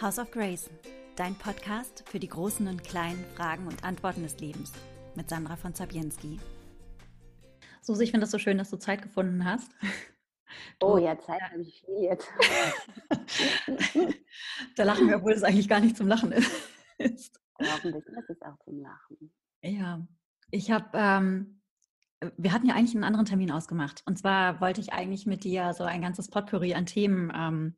House of Grace, dein Podcast für die großen und kleinen Fragen und Antworten des Lebens mit Sandra von Zabienski. Susi, ich finde das so schön, dass du Zeit gefunden hast. Oh ja, Zeit habe ich viel jetzt. da lachen wir, obwohl es eigentlich gar nicht zum Lachen ist. Hoffentlich ist es auch zum Lachen. Ja, ich habe, ähm, wir hatten ja eigentlich einen anderen Termin ausgemacht. Und zwar wollte ich eigentlich mit dir so ein ganzes Potpourri an Themen ähm,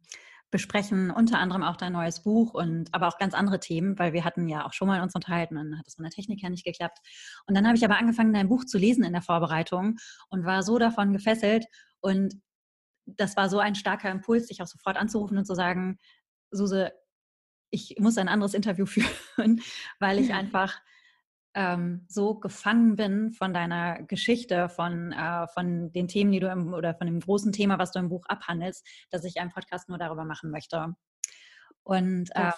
besprechen, unter anderem auch dein neues Buch und aber auch ganz andere Themen, weil wir hatten ja auch schon mal uns unterhalten und dann hat es von der Technik her nicht geklappt. Und dann habe ich aber angefangen, dein Buch zu lesen in der Vorbereitung und war so davon gefesselt und das war so ein starker Impuls, dich auch sofort anzurufen und zu sagen, Suse, ich muss ein anderes Interview führen, weil ich einfach ähm, so gefangen bin von deiner Geschichte, von, äh, von den Themen, die du im, oder von dem großen Thema, was du im Buch abhandelst, dass ich einen Podcast nur darüber machen möchte. Und, äh,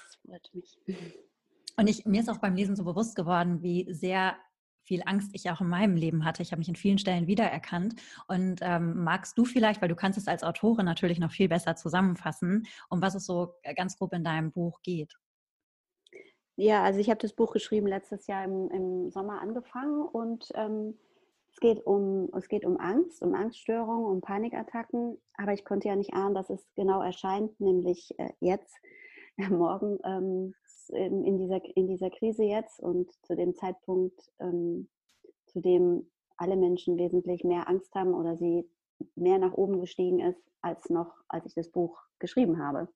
und ich, mir ist auch beim Lesen so bewusst geworden, wie sehr viel Angst ich auch in meinem Leben hatte. Ich habe mich in vielen Stellen wiedererkannt. Und ähm, magst du vielleicht, weil du kannst es als Autorin natürlich noch viel besser zusammenfassen, um was es so ganz grob in deinem Buch geht? Ja, also ich habe das Buch geschrieben letztes Jahr im, im Sommer angefangen und ähm, es, geht um, es geht um Angst, um Angststörungen, um Panikattacken, aber ich konnte ja nicht ahnen, dass es genau erscheint, nämlich äh, jetzt, äh, morgen ähm, in, in, dieser, in dieser Krise jetzt und zu dem Zeitpunkt, ähm, zu dem alle Menschen wesentlich mehr Angst haben oder sie mehr nach oben gestiegen ist, als noch, als ich das Buch geschrieben habe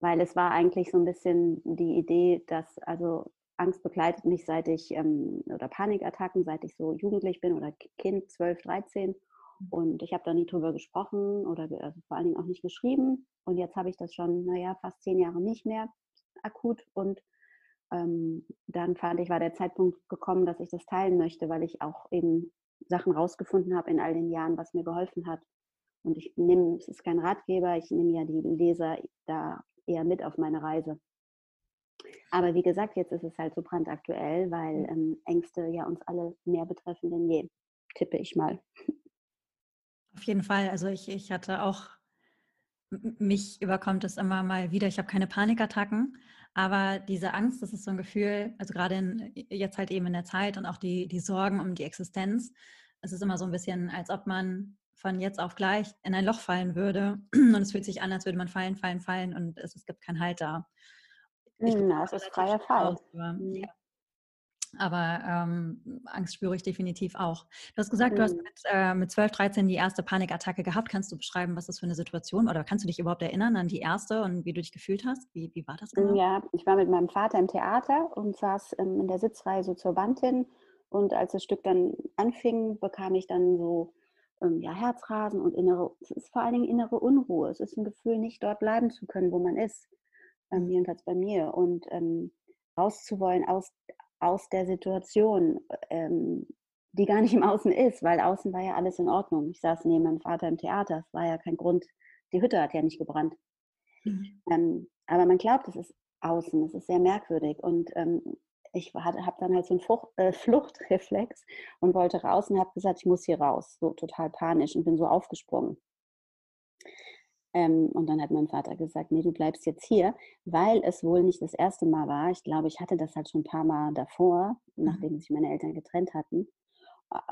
weil es war eigentlich so ein bisschen die Idee, dass also Angst begleitet mich seit ich ähm, oder Panikattacken, seit ich so jugendlich bin oder Kind 12, 13 mhm. und ich habe da nie drüber gesprochen oder also vor allen Dingen auch nicht geschrieben und jetzt habe ich das schon, naja, fast zehn Jahre nicht mehr akut und ähm, dann fand ich, war der Zeitpunkt gekommen, dass ich das teilen möchte, weil ich auch eben Sachen rausgefunden habe in all den Jahren, was mir geholfen hat. Und ich nehme, es ist kein Ratgeber, ich nehme ja die Leser da eher mit auf meine Reise. Aber wie gesagt, jetzt ist es halt so brandaktuell, weil mhm. ähm, Ängste ja uns alle mehr betreffen denn je, tippe ich mal. Auf jeden Fall. Also ich, ich hatte auch, mich überkommt es immer mal wieder. Ich habe keine Panikattacken, aber diese Angst, das ist so ein Gefühl, also gerade in, jetzt halt eben in der Zeit und auch die, die Sorgen um die Existenz. Es ist immer so ein bisschen, als ob man von jetzt auf gleich in ein Loch fallen würde. Und es fühlt sich an, als würde man fallen, fallen, fallen und es, es gibt keinen Halt da. Ich Na, es ist freier Fall. Aus, aber, mhm. ja. aber ähm, Angst spüre ich definitiv auch. Du hast gesagt, mhm. du hast mhm. mit, äh, mit 12, 13 die erste Panikattacke gehabt. Kannst du beschreiben, was das für eine Situation war? Oder kannst du dich überhaupt erinnern an die erste und wie du dich gefühlt hast? Wie, wie war das genau? Ja, ich war mit meinem Vater im Theater und saß ähm, in der Sitzreihe so zur Wand hin. Und als das Stück dann anfing, bekam ich dann so ähm, ja, Herzrasen und innere, es ist vor allen Dingen innere Unruhe. Es ist ein Gefühl, nicht dort bleiben zu können, wo man ist. Ähm, jedenfalls bei mir. Und ähm, rauszuwollen aus, aus der Situation, ähm, die gar nicht im Außen ist, weil außen war ja alles in Ordnung. Ich saß neben meinem Vater im Theater, es war ja kein Grund. Die Hütte hat ja nicht gebrannt. Mhm. Ähm, aber man glaubt, es ist außen, es ist sehr merkwürdig. Und ähm, ich habe dann halt so einen Frucht, äh, Fluchtreflex und wollte raus und habe gesagt, ich muss hier raus. So total panisch und bin so aufgesprungen. Ähm, und dann hat mein Vater gesagt, nee, du bleibst jetzt hier, weil es wohl nicht das erste Mal war. Ich glaube, ich hatte das halt schon ein paar Mal davor, mhm. nachdem sich meine Eltern getrennt hatten,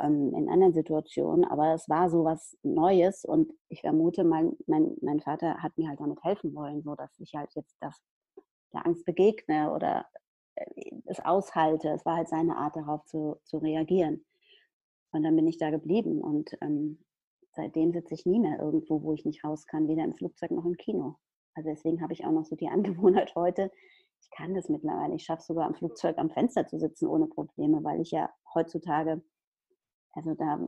ähm, in anderen Situationen. Aber es war so was Neues und ich vermute, mein, mein, mein Vater hat mir halt damit helfen wollen, so dass ich halt jetzt das, der Angst begegne oder es aushalte. Es war halt seine Art, darauf zu, zu reagieren. Und dann bin ich da geblieben und ähm, seitdem sitze ich nie mehr irgendwo, wo ich nicht raus kann, weder im Flugzeug noch im Kino. Also deswegen habe ich auch noch so die Angewohnheit heute, ich kann das mittlerweile. Ich schaffe sogar am Flugzeug am Fenster zu sitzen ohne Probleme, weil ich ja heutzutage also da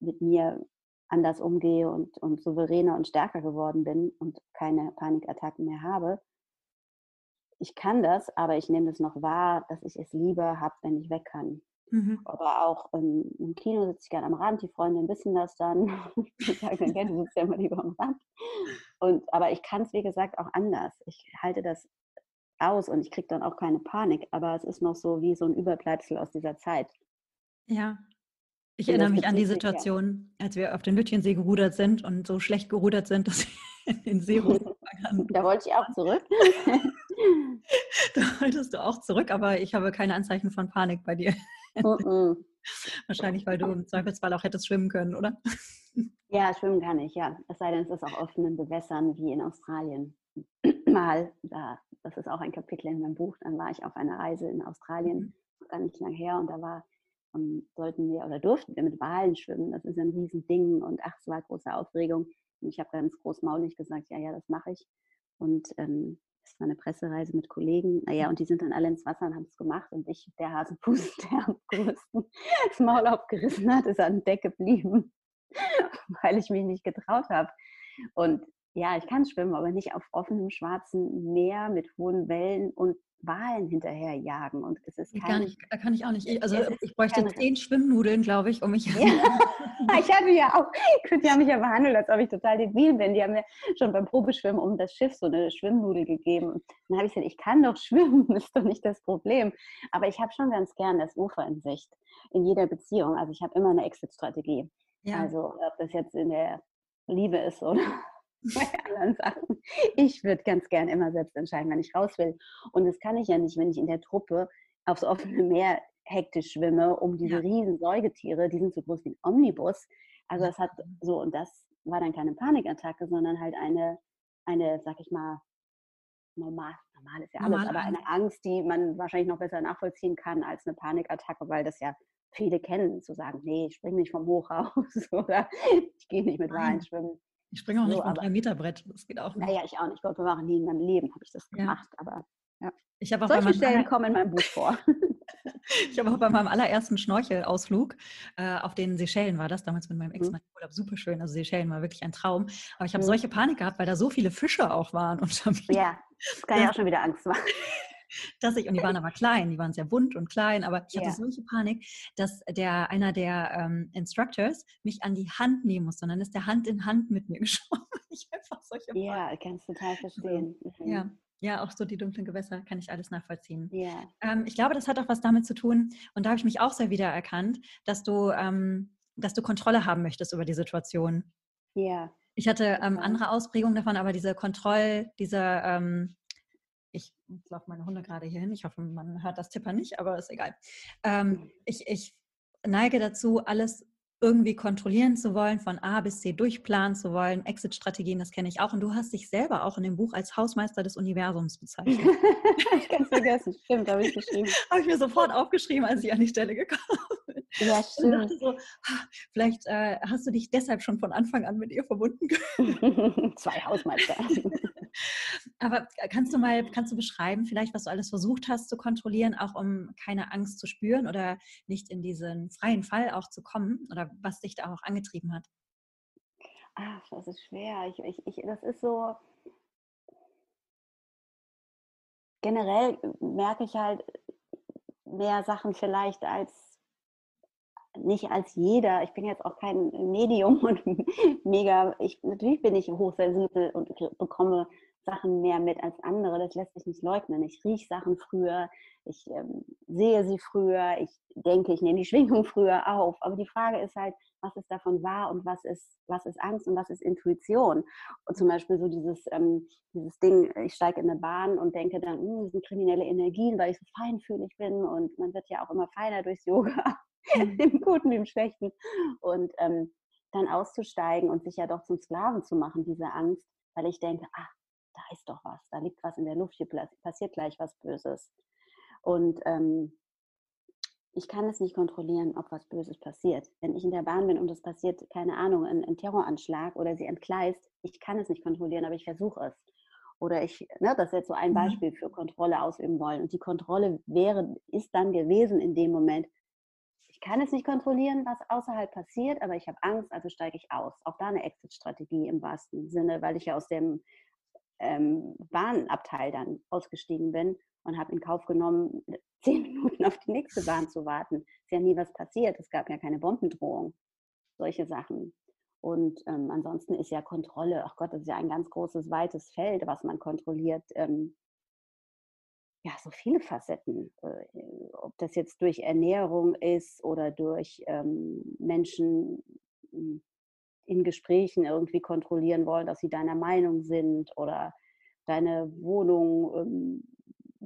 mit mir anders umgehe und, und souveräner und stärker geworden bin und keine Panikattacken mehr habe ich kann das, aber ich nehme das noch wahr, dass ich es lieber habe, wenn ich weg kann. Mhm. Aber auch ähm, im Kino sitze ich gerne am Rand, die Freundinnen wissen das dann. die sagen dann, du sitzt ja immer lieber am Rand. Und, aber ich kann es, wie gesagt, auch anders. Ich halte das aus und ich kriege dann auch keine Panik, aber es ist noch so wie so ein Überbleibsel aus dieser Zeit. Ja, ich erinnere mich an die Situation, als wir auf den Lütchensee gerudert sind und so schlecht gerudert sind, dass wir in den See Da wollte ich auch zurück. da wolltest du auch zurück, aber ich habe keine Anzeichen von Panik bei dir. Wahrscheinlich, weil du im Zweifelsfall auch hättest schwimmen können, oder? Ja, schwimmen kann ich, ja. Es sei denn, es ist auf offenen Gewässern wie in Australien. Mal, da, das ist auch ein Kapitel in meinem Buch, dann war ich auf einer Reise in Australien, mhm. gar nicht lang her, und da war, um, ähm, sollten wir oder durften wir mit Walen schwimmen. Das ist ein Riesending und ach, es war große Aufregung. Und ich habe ganz großmaulig gesagt, ja, ja, das mache ich. Und ähm, es war eine Pressereise mit Kollegen. Naja, und die sind dann alle ins Wasser und haben es gemacht. Und ich, der Hasenfuß, der am größten das Maul aufgerissen hat, ist an Deck geblieben, weil ich mich nicht getraut habe. Und ja, ich kann schwimmen, aber nicht auf offenem schwarzen Meer mit hohen Wellen und Walen hinterher jagen. Und es ist kein, nicht, kann ich auch nicht. Also ich bräuchte zehn Schwimmnudeln, glaube ich, um mich. Ja. ich hatte ja auch, die haben mich ja behandelt, als ob ich total debil bin. Die haben mir schon beim Probeschwimmen um das Schiff so eine Schwimmnudel gegeben. Und dann habe ich gesagt, ich kann doch schwimmen, ist doch nicht das Problem. Aber ich habe schon ganz gern das Ufer in Sicht in jeder Beziehung. Also ich habe immer eine Exit-Strategie. Ja. Also ob das jetzt in der Liebe ist oder bei anderen Sachen. Ich würde ganz gern immer selbst entscheiden, wenn ich raus will. Und das kann ich ja nicht, wenn ich in der Truppe aufs offene Meer hektisch schwimme, um diese ja. riesen Säugetiere, die sind so groß wie ein Omnibus. Also das hat so, und das war dann keine Panikattacke, sondern halt eine, eine, sag ich mal, normal, normal ist ja alles, normal aber eine Angst, die man wahrscheinlich noch besser nachvollziehen kann als eine Panikattacke, weil das ja viele kennen, zu sagen, nee, ich springe nicht vom Hochhaus oder ich gehe nicht mit Wahlen schwimmen. Ich springe auch nicht so, vom 3-Meter-Brett. Das geht auch nicht. Naja, ich auch nicht. Gott bewahre, nie in meinem Leben habe ich das gemacht. Ja. Aber ja. Ich auch Solche Stellen kommen in meinem Buch vor. ich habe auch bei meinem allerersten Schnorchelausflug äh, auf den Seychellen war das, damals mit meinem Ex, mhm. Urlaub, super schön. Also Seychellen war wirklich ein Traum. Aber ich habe mhm. solche Panik gehabt, weil da so viele Fische auch waren. Und ja, das kann ja auch schon wieder Angst machen dass ich, und die waren aber klein, die waren sehr bunt und klein, aber ich hatte ja. solche Panik, dass der, einer der ähm, Instructors mich an die Hand nehmen musste und dann ist der Hand in Hand mit mir geschwommen. ich einfach solche Panik. Ja, kannst total verstehen. Mhm. Ja. Ja, auch so die dunklen Gewässer kann ich alles nachvollziehen. Ja. Ähm, ich glaube, das hat auch was damit zu tun, und da habe ich mich auch sehr wiedererkannt, dass du, ähm, dass du Kontrolle haben möchtest über die Situation. Ja. Ich hatte ähm, andere Ausprägungen davon, aber diese Kontroll, diese, ähm, ich laufen meine Hunde gerade hier hin. Ich hoffe, man hört das Tipper nicht, aber ist egal. Ähm, ich, ich neige dazu, alles irgendwie kontrollieren zu wollen, von A bis C durchplanen zu wollen. Exit-Strategien, das kenne ich auch. Und du hast dich selber auch in dem Buch als Hausmeister des Universums bezeichnet. ich kann es vergessen. Stimmt, habe ich geschrieben. habe ich mir sofort aufgeschrieben, als ich an die Stelle gekommen bin. Ja, stimmt. Und dachte so, vielleicht äh, hast du dich deshalb schon von Anfang an mit ihr verbunden. Zwei Hausmeister. Aber kannst du mal, kannst du beschreiben, vielleicht, was du alles versucht hast zu kontrollieren, auch um keine Angst zu spüren oder nicht in diesen freien Fall auch zu kommen oder was dich da auch angetrieben hat? Ach, das ist schwer. Ich, ich, ich, das ist so. Generell merke ich halt mehr Sachen vielleicht als nicht als jeder. Ich bin jetzt auch kein Medium und mega. Ich, natürlich bin ich hochsensibel und bekomme Sachen mehr mit als andere. Das lässt sich nicht leugnen. Ich rieche Sachen früher, ich ähm, sehe sie früher, ich denke, ich nehme die Schwingung früher auf. Aber die Frage ist halt, was ist davon wahr und was ist, was ist Angst und was ist Intuition? Und zum Beispiel so dieses, ähm, dieses Ding, ich steige in eine Bahn und denke dann, hm, das sind kriminelle Energien, weil ich so feinfühlig bin und man wird ja auch immer feiner durchs Yoga, mhm. im Guten im Schlechten. Und ähm, dann auszusteigen und sich ja doch zum Sklaven zu machen, diese Angst, weil ich denke, ach, da ist doch was, da liegt was in der Luft, hier passiert gleich was Böses. Und ähm, ich kann es nicht kontrollieren, ob was Böses passiert. Wenn ich in der Bahn bin und es passiert, keine Ahnung, ein, ein Terroranschlag oder sie entgleist, ich kann es nicht kontrollieren, aber ich versuche es. Oder ich, ne, das ist jetzt so ein mhm. Beispiel für Kontrolle ausüben wollen. Und die Kontrolle wäre, ist dann gewesen in dem Moment, ich kann es nicht kontrollieren, was außerhalb passiert, aber ich habe Angst, also steige ich aus. Auch da eine Exit-Strategie im wahrsten Sinne, weil ich ja aus dem ähm, Bahnabteil dann ausgestiegen bin und habe in Kauf genommen, zehn Minuten auf die nächste Bahn zu warten. Ist ja nie was passiert. Es gab ja keine Bombendrohung. Solche Sachen. Und ähm, ansonsten ist ja Kontrolle, ach Gott, das ist ja ein ganz großes, weites Feld, was man kontrolliert. Ähm, ja, so viele Facetten. Äh, ob das jetzt durch Ernährung ist oder durch ähm, Menschen hm, in Gesprächen irgendwie kontrollieren wollen, dass sie deiner Meinung sind oder deine Wohnung. Ähm,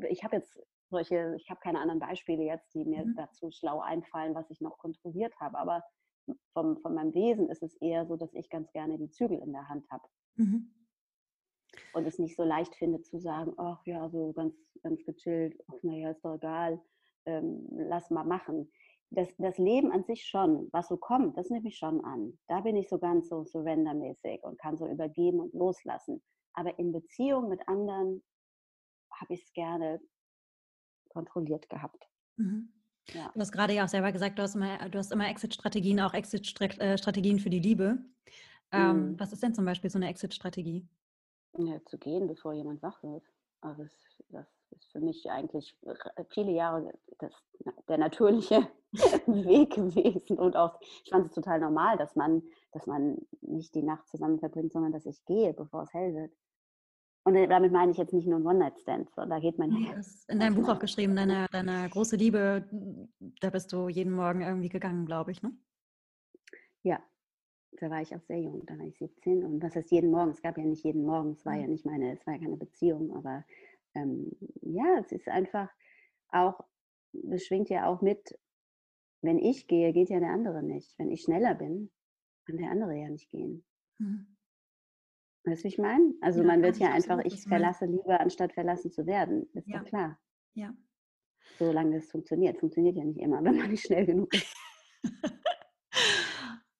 ich habe jetzt solche, ich habe keine anderen Beispiele jetzt, die mir mhm. dazu schlau einfallen, was ich noch kontrolliert habe. Aber vom, von meinem Wesen ist es eher so, dass ich ganz gerne die Zügel in der Hand habe. Mhm. Und es nicht so leicht finde zu sagen, ach ja, so ganz, ganz gechillt, ach naja, ist doch egal, ähm, lass mal machen. Das, das Leben an sich schon, was so kommt, das nehme ich schon an. Da bin ich so ganz so surrendermäßig und kann so übergeben und loslassen. Aber in Beziehung mit anderen habe ich es gerne kontrolliert gehabt. Mhm. Ja. Du hast gerade ja auch selber gesagt, du hast immer, du hast immer Exit-Strategien, auch Exit-Strategien für die Liebe. Ähm, mhm. Was ist denn zum Beispiel so eine Exit-Strategie? Ja, zu gehen, bevor jemand wach wird. Also das, das ist für mich eigentlich viele Jahre das, der natürliche Weg gewesen. Und auch, ich fand es total normal, dass man, dass man nicht die Nacht zusammen verbringt, sondern dass ich gehe, bevor es hell wird. Und damit meine ich jetzt nicht nur ein One-Night-Stand, da geht man ja. in deinem Buch auch geschrieben, deine, deine große Liebe, da bist du jeden Morgen irgendwie gegangen, glaube ich, ne? Ja, da war ich auch sehr jung, da war ich 17. Und was heißt jeden Morgen? Es gab ja nicht jeden Morgen, es war ja mhm. nicht meine, es war ja keine Beziehung, aber ähm, ja, es ist einfach auch, das schwingt ja auch mit, wenn ich gehe, geht ja der andere nicht. Wenn ich schneller bin, kann der andere ja nicht gehen. Mhm. Weißt du, wie ich meine? Also ja, man wird ja einfach, ich verlasse lieber, anstatt verlassen zu werden. Ist ja. doch klar. Ja. Solange das funktioniert. Funktioniert ja nicht immer, wenn man nicht schnell genug ist.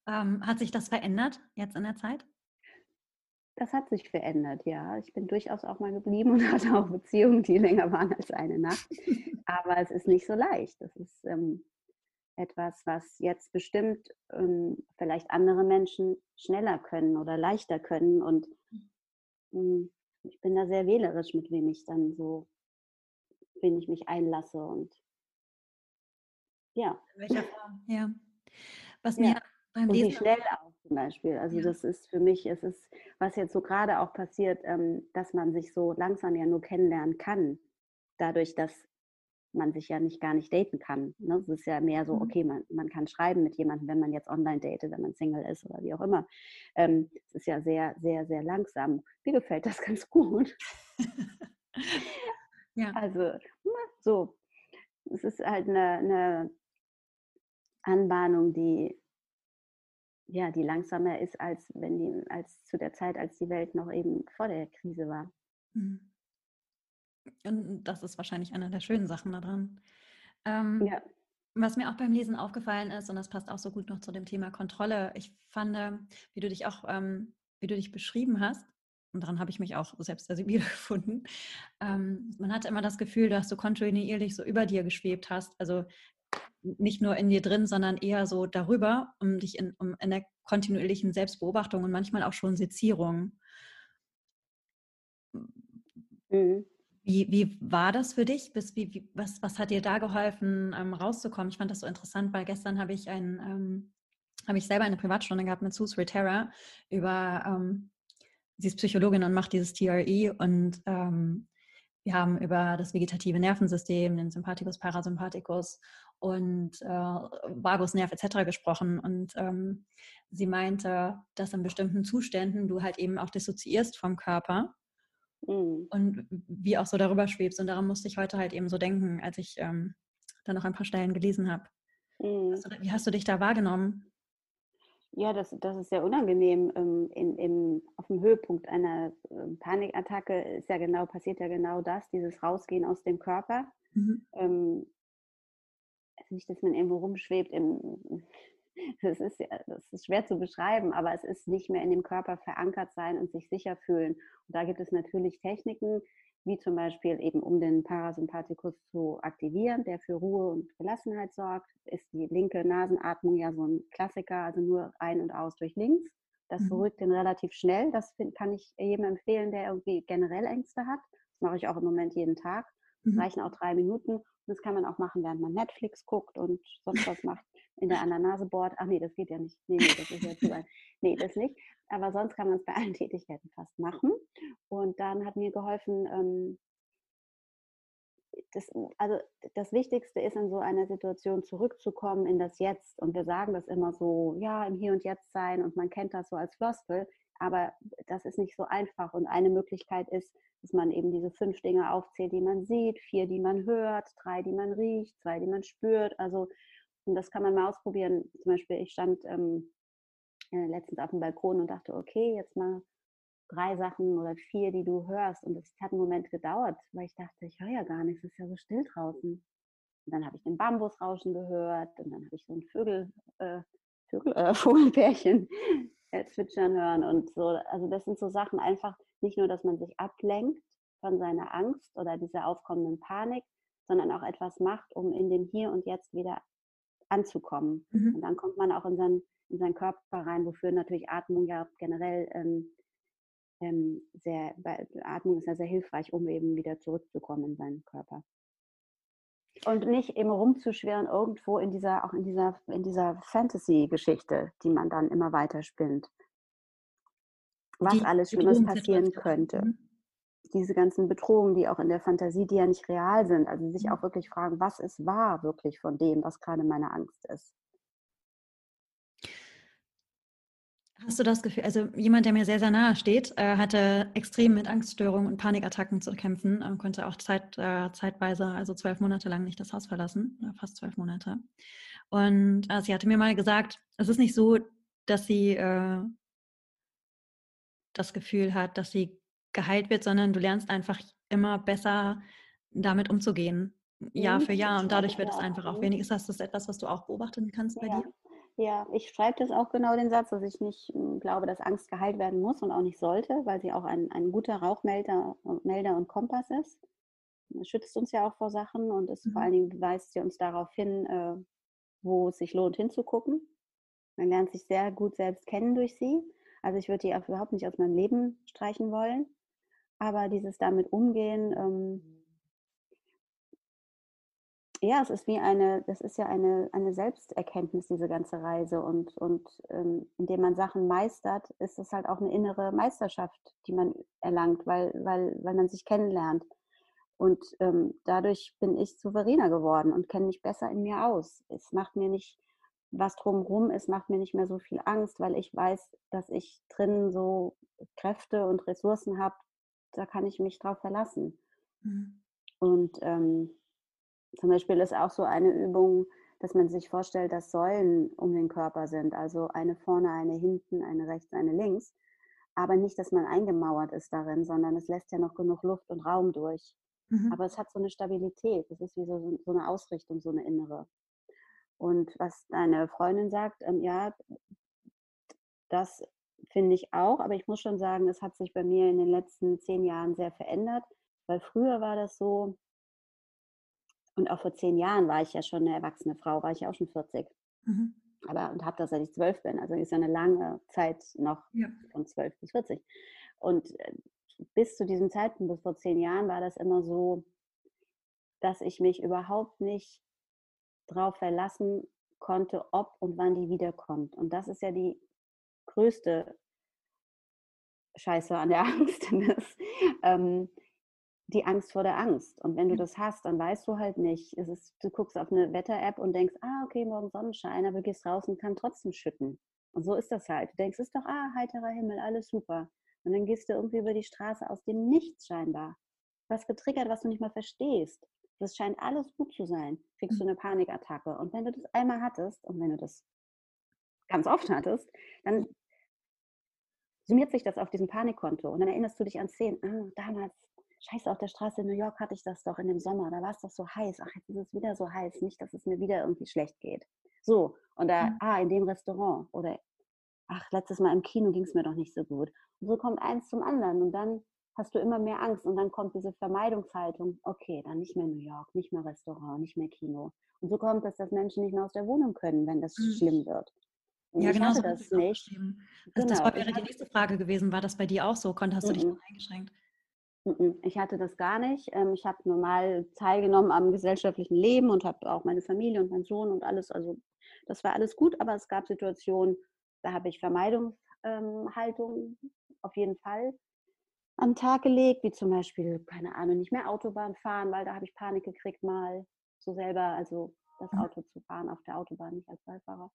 ähm, hat sich das verändert jetzt in der Zeit? Das hat sich verändert, ja. Ich bin durchaus auch mal geblieben und hatte auch Beziehungen, die länger waren als eine Nacht. Aber es ist nicht so leicht. Das ist ähm, etwas, was jetzt bestimmt ähm, vielleicht andere Menschen schneller können oder leichter können. Und ähm, ich bin da sehr wählerisch, mit wem ich dann so, wen ich mich einlasse. Und ja. In welcher Form? Ja. Was mir beim und Lesen wie schnell auch zum Beispiel. Also ja. das ist für mich, es ist, was jetzt so gerade auch passiert, ähm, dass man sich so langsam ja nur kennenlernen kann. Dadurch, dass man sich ja nicht gar nicht daten kann. Ne? Es ist ja mehr so, mhm. okay, man, man kann schreiben mit jemandem, wenn man jetzt online datet, wenn man Single ist oder wie auch immer. Ähm, es ist ja sehr, sehr, sehr langsam. Mir gefällt das ganz gut. ja. Also, so, es ist halt eine, eine Anbahnung, die ja, die langsamer ist als wenn die, als zu der Zeit, als die Welt noch eben vor der Krise war. Mhm. Und das ist wahrscheinlich eine der schönen Sachen daran. Ähm, ja. Was mir auch beim Lesen aufgefallen ist, und das passt auch so gut noch zu dem Thema Kontrolle, ich fand, wie du dich auch, ähm, wie du dich beschrieben hast, und daran habe ich mich auch selbst sehr wiedergefunden. Ähm, man hatte immer das Gefühl, dass du kontinuierlich so über dir geschwebt hast. Also nicht nur in dir drin, sondern eher so darüber, um dich in, um in der kontinuierlichen Selbstbeobachtung und manchmal auch schon Sezierung. Mhm. Wie, wie war das für dich? Bis, wie, wie, was, was hat dir da geholfen, ähm, rauszukommen? Ich fand das so interessant, weil gestern habe ich ein, ähm, habe ich selber eine Privatstunde gehabt mit Susan Terra über, ähm, sie ist Psychologin und macht dieses TRE und ähm, wir haben über das vegetative Nervensystem, den Sympathikus, Parasympathikus und äh, Vagusnerv etc. gesprochen. Und ähm, sie meinte, dass in bestimmten Zuständen du halt eben auch dissoziierst vom Körper Mhm. Und wie auch so darüber schwebst. Und daran musste ich heute halt eben so denken, als ich ähm, dann noch ein paar Stellen gelesen habe. Mhm. Wie hast du dich da wahrgenommen? Ja, das, das ist sehr unangenehm. Ähm, in, in, auf dem Höhepunkt einer ähm, Panikattacke ist ja genau, passiert ja genau das, dieses Rausgehen aus dem Körper. Mhm. Ähm, also nicht, dass man irgendwo rumschwebt im, das ist, das ist schwer zu beschreiben, aber es ist nicht mehr in dem Körper verankert sein und sich sicher fühlen. Und da gibt es natürlich Techniken, wie zum Beispiel eben um den Parasympathikus zu aktivieren, der für Ruhe und Gelassenheit sorgt, ist die linke Nasenatmung ja so ein Klassiker, also nur ein und aus durch links. Das mhm. beruhigt den relativ schnell. Das kann ich jedem empfehlen, der irgendwie generell Ängste hat. Das mache ich auch im Moment jeden Tag. Mhm. reichen auch drei Minuten. Das kann man auch machen, während man Netflix guckt und sonst was macht in der anderen Nase bohrt. Ach nee, das geht ja nicht. Nee, nee, das ist ja zu weit. Nee, das nicht. Aber sonst kann man es bei allen Tätigkeiten fast machen. Und dann hat mir geholfen, ähm, das, also das Wichtigste ist in so einer Situation zurückzukommen in das Jetzt. Und wir sagen das immer so, ja, im Hier und Jetzt sein und man kennt das so als Floskel. Aber das ist nicht so einfach. Und eine Möglichkeit ist, dass man eben diese fünf Dinge aufzählt, die man sieht, vier, die man hört, drei, die man riecht, zwei, die man spürt. Also und das kann man mal ausprobieren. Zum Beispiel, ich stand ähm, äh, letztens auf dem Balkon und dachte, okay, jetzt mal drei Sachen oder vier, die du hörst. Und es hat einen Moment gedauert, weil ich dachte, ich höre ja gar nichts, es ist ja so still draußen. Und dann habe ich den Bambusrauschen gehört und dann habe ich so ein Vögel, äh, Vögel, äh, Vogelpärchen äh, zwitschern hören und so. Also das sind so Sachen einfach, nicht nur, dass man sich ablenkt von seiner Angst oder dieser aufkommenden Panik, sondern auch etwas macht, um in dem Hier und Jetzt wieder anzukommen. Mhm. Und dann kommt man auch in seinen, in seinen Körper rein, wofür natürlich Atmung ja generell ähm, ähm, sehr, Atmung ist ja sehr hilfreich, um eben wieder zurückzukommen in seinen Körper. Und nicht eben rumzuschweren irgendwo in dieser, auch in dieser, in dieser Fantasy-Geschichte, die man dann immer weiter spinnt. Was die alles Schlimmes passieren könnte. Mhm. Diese ganzen Bedrohungen, die auch in der Fantasie, die ja nicht real sind. Also sich mhm. auch wirklich fragen, was ist wahr wirklich von dem, was gerade meine Angst ist. Hast du das Gefühl, also jemand, der mir sehr, sehr nahe steht, äh, hatte extrem mit Angststörungen und Panikattacken zu kämpfen, äh, konnte auch Zeit, äh, zeitweise, also zwölf Monate lang nicht das Haus verlassen, fast zwölf Monate. Und äh, sie hatte mir mal gesagt, es ist nicht so, dass sie äh, das Gefühl hat, dass sie geheilt wird, sondern du lernst einfach immer besser damit umzugehen, Jahr mhm, für Jahr. Und dadurch wird es einfach auch weniger. Ist das etwas, was du auch beobachten kannst bei ja. dir? Ja, ich schreibe das auch genau den Satz, dass ich nicht hm, glaube, dass Angst geheilt werden muss und auch nicht sollte, weil sie auch ein, ein guter Rauchmelder Melder und Kompass ist. Es schützt uns ja auch vor Sachen und es mhm. vor allen Dingen weist sie uns darauf hin, äh, wo es sich lohnt hinzugucken. Man lernt sich sehr gut selbst kennen durch sie. Also ich würde die auch überhaupt nicht aus meinem Leben streichen wollen. Aber dieses damit umgehen, ähm, ja, es ist wie eine, das ist ja eine, eine Selbsterkenntnis, diese ganze Reise. Und, und ähm, indem man Sachen meistert, ist es halt auch eine innere Meisterschaft, die man erlangt, weil, weil, weil man sich kennenlernt. Und ähm, dadurch bin ich souveräner geworden und kenne mich besser in mir aus. Es macht mir nicht, was drumherum ist, macht mir nicht mehr so viel Angst, weil ich weiß, dass ich drinnen so Kräfte und Ressourcen habe, da kann ich mich drauf verlassen. Mhm. Und ähm, zum Beispiel ist auch so eine Übung, dass man sich vorstellt, dass Säulen um den Körper sind. Also eine vorne, eine hinten, eine rechts, eine links. Aber nicht, dass man eingemauert ist darin, sondern es lässt ja noch genug Luft und Raum durch. Mhm. Aber es hat so eine Stabilität. Es ist wie so, so eine Ausrichtung, so eine innere. Und was deine Freundin sagt, ähm, ja, das finde ich auch. Aber ich muss schon sagen, es hat sich bei mir in den letzten zehn Jahren sehr verändert. Weil früher war das so, und auch vor zehn Jahren war ich ja schon eine erwachsene Frau, war ich ja auch schon 40. Mhm. Aber und habe das, seit ich zwölf bin. Also ist ja eine lange Zeit noch ja. von zwölf bis 40. Und äh, bis zu diesem Zeitpunkt, bis vor zehn Jahren, war das immer so, dass ich mich überhaupt nicht darauf verlassen konnte, ob und wann die wiederkommt. Und das ist ja die größte Scheiße an der Angst. Das, ähm, die Angst vor der Angst. Und wenn du das hast, dann weißt du halt nicht. Es ist, du guckst auf eine Wetter-App und denkst, ah, okay, morgen Sonnenschein, aber du gehst raus und kann trotzdem schütten. Und so ist das halt. Du denkst, es ist doch, ah, heiterer Himmel, alles super. Und dann gehst du irgendwie über die Straße aus dem Nichts scheinbar. Was getriggert, was du nicht mal verstehst. Das scheint alles gut zu sein. Kriegst du hm. eine Panikattacke. Und wenn du das einmal hattest und wenn du das ganz oft hattest, dann summiert sich das auf diesem Panikkonto. Und dann erinnerst du dich an Szenen, ah, damals Scheiße, auf der Straße in New York hatte ich das doch in dem Sommer, da war es doch so heiß. Ach, jetzt ist es wieder so heiß. Nicht, dass es mir wieder irgendwie schlecht geht. So, und da, mhm. ah, in dem Restaurant oder ach, letztes Mal im Kino ging es mir doch nicht so gut. Und so kommt eins zum anderen und dann hast du immer mehr Angst und dann kommt diese Vermeidungshaltung, okay, dann nicht mehr New York, nicht mehr Restaurant, nicht mehr Kino. Und so kommt es, dass Menschen nicht mehr aus der Wohnung können, wenn das mhm. schlimm wird. Und ja, genau so das nicht. Also genau. Das war, wäre die nächste Frage gewesen. War das bei dir auch so? Konntest, hast du dich noch eingeschränkt? Ich hatte das gar nicht. Ähm, ich habe normal teilgenommen am gesellschaftlichen Leben und habe auch meine Familie und meinen Sohn und alles. Also das war alles gut, aber es gab Situationen, da habe ich Vermeidungshaltung auf jeden Fall an den Tag gelegt, wie zum Beispiel, keine Ahnung, nicht mehr Autobahn fahren, weil da habe ich Panik gekriegt mal, so selber, also das mhm. Auto zu fahren auf der Autobahn, nicht als Beifahrer.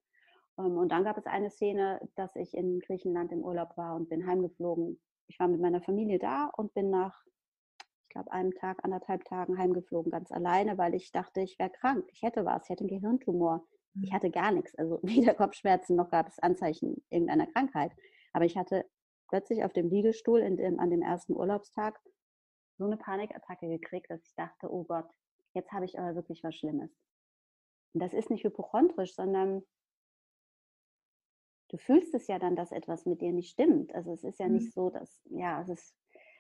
Ähm, und dann gab es eine Szene, dass ich in Griechenland im Urlaub war und bin heimgeflogen. Ich war mit meiner Familie da und bin nach, ich glaube, einem Tag, anderthalb Tagen heimgeflogen, ganz alleine, weil ich dachte, ich wäre krank. Ich hätte was, ich hätte einen Gehirntumor. Ich mhm. hatte gar nichts, also weder Kopfschmerzen noch gab es Anzeichen irgendeiner Krankheit. Aber ich hatte plötzlich auf dem Liegestuhl dem, an dem ersten Urlaubstag so eine Panikattacke gekriegt, dass ich dachte, oh Gott, jetzt habe ich aber wirklich was Schlimmes. Und das ist nicht hypochondrisch, sondern du fühlst es ja dann, dass etwas mit dir nicht stimmt. Also es ist ja mhm. nicht so, dass, ja, es ist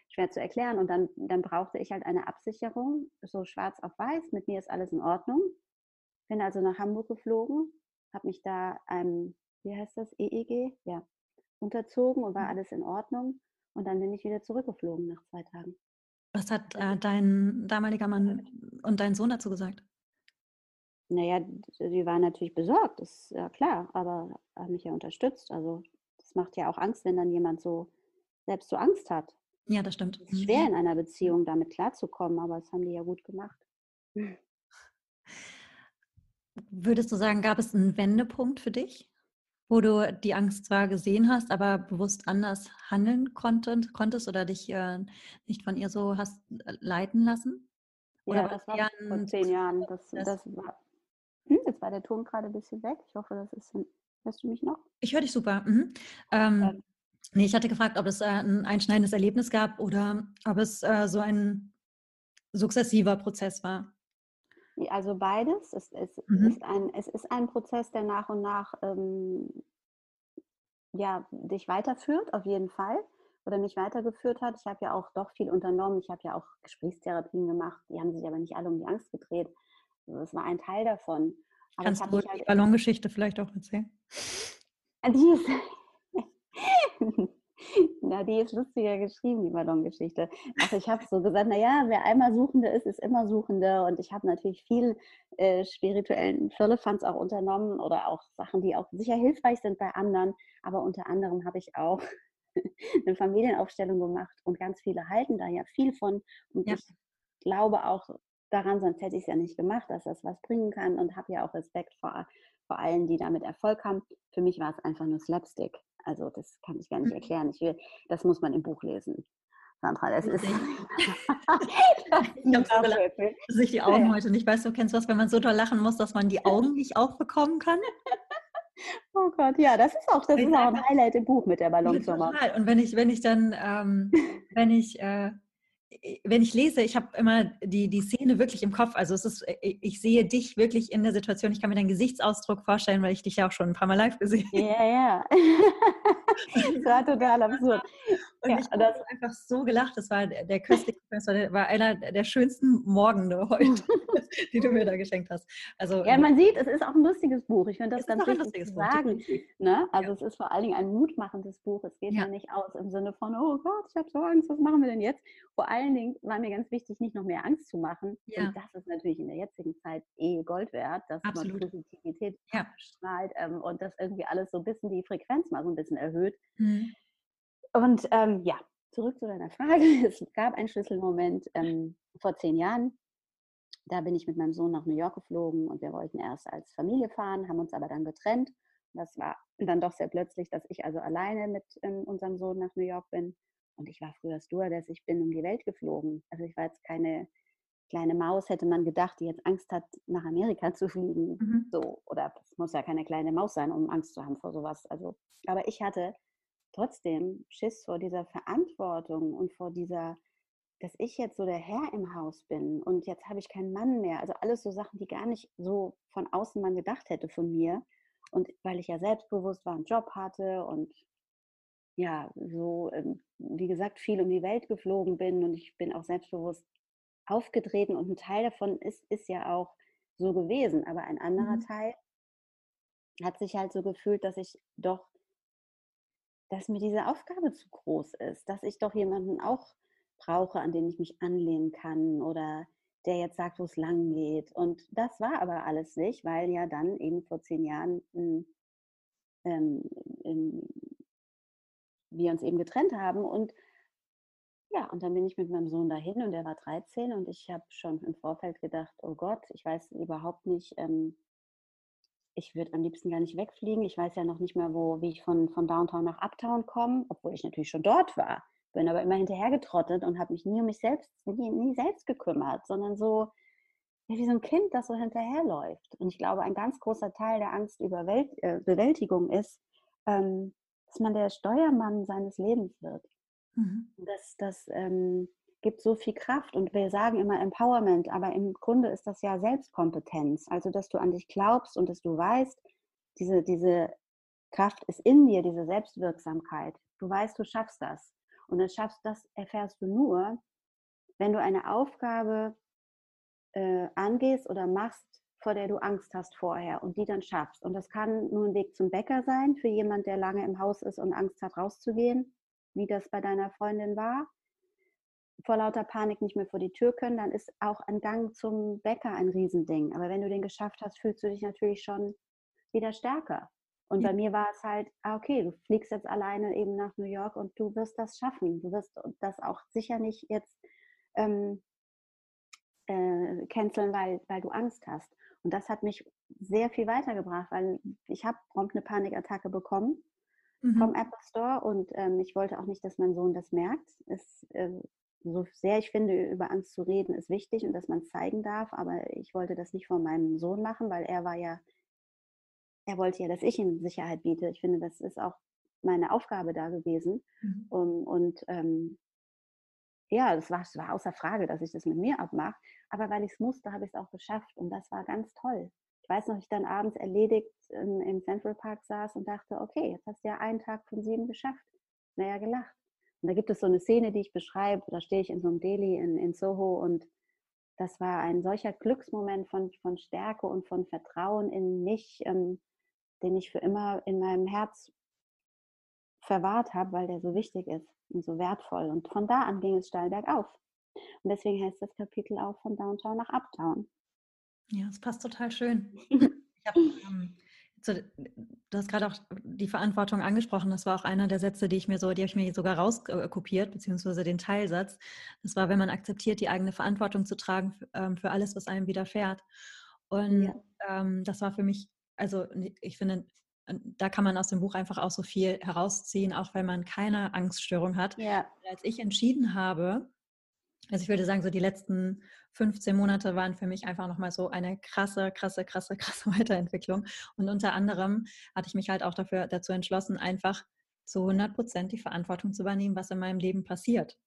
schwer zu erklären. Und dann, dann brauchte ich halt eine Absicherung, so schwarz auf weiß, mit mir ist alles in Ordnung. Bin also nach Hamburg geflogen, habe mich da einem, wie heißt das, EEG, ja, unterzogen und war mhm. alles in Ordnung. Und dann bin ich wieder zurückgeflogen nach zwei Tagen. Was hat äh, dein damaliger Mann und dein Sohn dazu gesagt? Naja, die waren natürlich besorgt, ist ja klar, aber haben mich ja unterstützt. Also das macht ja auch Angst, wenn dann jemand so selbst so Angst hat. Ja, das stimmt. Es ist schwer in einer Beziehung damit klarzukommen, aber das haben die ja gut gemacht. Würdest du sagen, gab es einen Wendepunkt für dich, wo du die Angst zwar gesehen hast, aber bewusst anders handeln konntest, konntest oder dich äh, nicht von ihr so hast äh, leiten lassen? Oder ja, das war vor zehn Jahren. Das, das, das war, war der Ton gerade ein bisschen weg. Ich hoffe, das ist. Hörst du mich noch? Ich höre dich super. Mhm. Ähm, ähm. Nee, ich hatte gefragt, ob es äh, ein einschneidendes Erlebnis gab oder ob es äh, so ein sukzessiver Prozess war. Also beides. Es, es, mhm. ist, ein, es ist ein Prozess, der nach und nach ähm, ja, dich weiterführt, auf jeden Fall. Oder mich weitergeführt hat. Ich habe ja auch doch viel unternommen. Ich habe ja auch Gesprächstherapien gemacht. Die haben sich aber nicht alle um die Angst gedreht. Das war ein Teil davon. Aber Kannst du halt die Ballongeschichte vielleicht auch erzählen? Die ist, Na, die ist lustiger geschrieben, die Ballongeschichte. Also ich habe so gesagt, naja, wer einmal Suchende ist, ist immer Suchende. Und ich habe natürlich viel äh, spirituellen Firlefanz auch unternommen oder auch Sachen, die auch sicher hilfreich sind bei anderen. Aber unter anderem habe ich auch eine Familienaufstellung gemacht und ganz viele halten da ja viel von. Und ja. ich glaube auch daran, sonst hätte ich es ja nicht gemacht, dass das was bringen kann und habe ja auch Respekt vor, vor allen, die damit Erfolg haben. Für mich war es einfach nur Slapstick. Also das kann ich gar nicht mhm. erklären. Ich will, das muss man im Buch lesen. Sandra, das ist. ich habe so gelacht, dass ich die Augen ja. heute nicht weiß. Du kennst was, wenn man so doll lachen muss, dass man die Augen nicht aufbekommen kann? Oh Gott, ja, das ist auch, das ist auch ein Highlight im Buch mit der Ballonsummer. Und wenn ich, wenn ich dann, ähm, wenn ich äh, wenn ich lese, ich habe immer die, die Szene wirklich im Kopf. Also es ist, äh, ich sehe dich wirklich in der Situation. Ich kann mir deinen Gesichtsausdruck vorstellen, weil ich dich ja auch schon ein paar Mal live gesehen habe. Ja, ja. das war total absurd. Und ja, ich habe einfach so gelacht. Das war der, köstliche, das war, einer der schönsten Morgende heute, die du mir da geschenkt hast. Also, ja, man sieht, es ist auch ein lustiges Buch. Ich finde das ganz wichtig zu sagen. Ne? Also ja. es ist vor allen Dingen ein mutmachendes Buch. Es geht ja. ja nicht aus im Sinne von, oh Gott, ich habe so Angst, was machen wir denn jetzt? Vor allen Dingen war mir ganz wichtig, nicht noch mehr Angst zu machen. Ja. Und das ist natürlich in der jetzigen Zeit eh Gold wert, dass Absolut. man Positivität strahlt ähm, und das irgendwie alles so ein bisschen die Frequenz mal so ein bisschen erhöht. Mhm. Und ähm, ja, zurück zu deiner Frage. Es gab einen Schlüsselmoment ähm, vor zehn Jahren. Da bin ich mit meinem Sohn nach New York geflogen und wir wollten erst als Familie fahren, haben uns aber dann getrennt. Das war dann doch sehr plötzlich, dass ich also alleine mit ähm, unserem Sohn nach New York bin. Und ich war früher Stewardess, ich bin um die Welt geflogen. Also ich war jetzt keine kleine Maus, hätte man gedacht, die jetzt Angst hat, nach Amerika zu fliegen. Mhm. So, oder es muss ja keine kleine Maus sein, um Angst zu haben vor sowas. Also, aber ich hatte trotzdem Schiss vor dieser Verantwortung und vor dieser, dass ich jetzt so der Herr im Haus bin und jetzt habe ich keinen Mann mehr. Also alles so Sachen, die gar nicht so von außen man gedacht hätte von mir. Und weil ich ja selbstbewusst war, einen Job hatte und ja, so, ähm, wie gesagt, viel um die Welt geflogen bin und ich bin auch selbstbewusst aufgetreten und ein Teil davon ist, ist ja auch so gewesen. Aber ein anderer mhm. Teil hat sich halt so gefühlt, dass ich doch dass mir diese Aufgabe zu groß ist, dass ich doch jemanden auch brauche, an den ich mich anlehnen kann oder der jetzt sagt, wo es lang geht. Und das war aber alles nicht, weil ja dann eben vor zehn Jahren ähm, ähm, wir uns eben getrennt haben. Und ja, und dann bin ich mit meinem Sohn dahin und der war 13 und ich habe schon im Vorfeld gedacht, oh Gott, ich weiß überhaupt nicht, ähm, ich würde am liebsten gar nicht wegfliegen. Ich weiß ja noch nicht mehr, wo, wie ich von, von Downtown nach Uptown komme, obwohl ich natürlich schon dort war. Bin aber immer hinterhergetrottet und habe mich nie um mich selbst, nie, nie selbst gekümmert, sondern so wie so ein Kind, das so hinterherläuft. Und ich glaube, ein ganz großer Teil der Angstbewältigung äh, ist, ähm, dass man der Steuermann seines Lebens wird. Mhm. Das, das ähm, gibt so viel Kraft. Und wir sagen immer Empowerment, aber im Grunde ist das ja Selbstkompetenz. Also, dass du an dich glaubst und dass du weißt, diese, diese Kraft ist in dir, diese Selbstwirksamkeit. Du weißt, du schaffst das. Und das schaffst, das erfährst du nur, wenn du eine Aufgabe äh, angehst oder machst, vor der du Angst hast vorher und die dann schaffst. Und das kann nur ein Weg zum Bäcker sein für jemand, der lange im Haus ist und Angst hat, rauszugehen, wie das bei deiner Freundin war. Vor lauter Panik nicht mehr vor die Tür können, dann ist auch ein Gang zum Bäcker ein Riesending. Aber wenn du den geschafft hast, fühlst du dich natürlich schon wieder stärker. Und ja. bei mir war es halt, ah, okay, du fliegst jetzt alleine eben nach New York und du wirst das schaffen. Du wirst das auch sicher nicht jetzt ähm, äh, canceln, weil, weil du Angst hast. Und das hat mich sehr viel weitergebracht, weil ich habe prompt eine Panikattacke bekommen mhm. vom Apple Store und ähm, ich wollte auch nicht, dass mein Sohn das merkt. Es, äh, so sehr ich finde, über Angst zu reden, ist wichtig und dass man es zeigen darf, aber ich wollte das nicht von meinem Sohn machen, weil er war ja, er wollte ja, dass ich ihm Sicherheit biete. Ich finde, das ist auch meine Aufgabe da gewesen. Mhm. Um, und ähm, ja, das war, das war außer Frage, dass ich das mit mir abmache. Aber weil ich es musste, habe ich es auch geschafft. Und das war ganz toll. Ich weiß noch, ich dann abends erledigt in, im Central Park saß und dachte, okay, jetzt hast du ja einen Tag von sieben geschafft. Naja, gelacht. Und da gibt es so eine Szene, die ich beschreibe. Da stehe ich in so einem Deli in, in Soho und das war ein solcher Glücksmoment von, von Stärke und von Vertrauen in mich, ähm, den ich für immer in meinem Herz verwahrt habe, weil der so wichtig ist und so wertvoll. Und von da an ging es steil bergauf. Und deswegen heißt das Kapitel auch von Downtown nach Uptown. Ja, das passt total schön. Ich hab, ähm, du hast gerade auch die Verantwortung angesprochen. Das war auch einer der Sätze, die ich mir so, die habe ich mir sogar rauskopiert, beziehungsweise den Teilsatz. Das war, wenn man akzeptiert, die eigene Verantwortung zu tragen für, ähm, für alles, was einem widerfährt. Und ja. ähm, das war für mich, also ich finde, da kann man aus dem Buch einfach auch so viel herausziehen, auch wenn man keine Angststörung hat. Ja. Als ich entschieden habe, also ich würde sagen, so die letzten 15 Monate waren für mich einfach nochmal so eine krasse, krasse, krasse, krasse Weiterentwicklung. Und unter anderem hatte ich mich halt auch dafür dazu entschlossen, einfach zu 100 Prozent die Verantwortung zu übernehmen, was in meinem Leben passiert.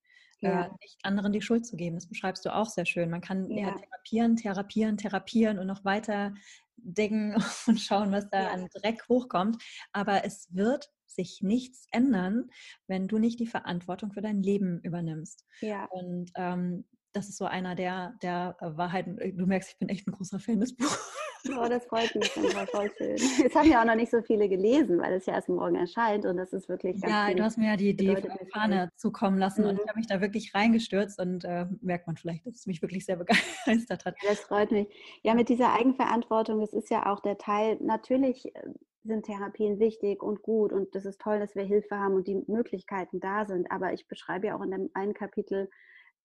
Äh, ja. Äh, nicht anderen die Schuld zu geben. Das beschreibst du auch sehr schön. Man kann ja. therapieren, therapieren, therapieren und noch weiter denken und schauen, was da ja. an Dreck hochkommt. Aber es wird sich nichts ändern, wenn du nicht die Verantwortung für dein Leben übernimmst. Ja. Und ähm, das ist so einer der, der Wahrheiten. Du merkst, ich bin echt ein großer Fan des Buches. Oh, das freut mich, das war voll schön. Jetzt haben ja auch noch nicht so viele gelesen, weil es ja erst morgen erscheint und das ist wirklich ganz Ja, du hast mir ja die, die Fahne zukommen lassen mhm. und ich habe mich da wirklich reingestürzt und äh, merkt man vielleicht, dass es mich wirklich sehr begeistert hat. Ja, das freut mich. Ja, mit dieser Eigenverantwortung, das ist ja auch der Teil, natürlich äh, sind Therapien wichtig und gut und das ist toll, dass wir Hilfe haben und die Möglichkeiten da sind, aber ich beschreibe ja auch in dem einen Kapitel,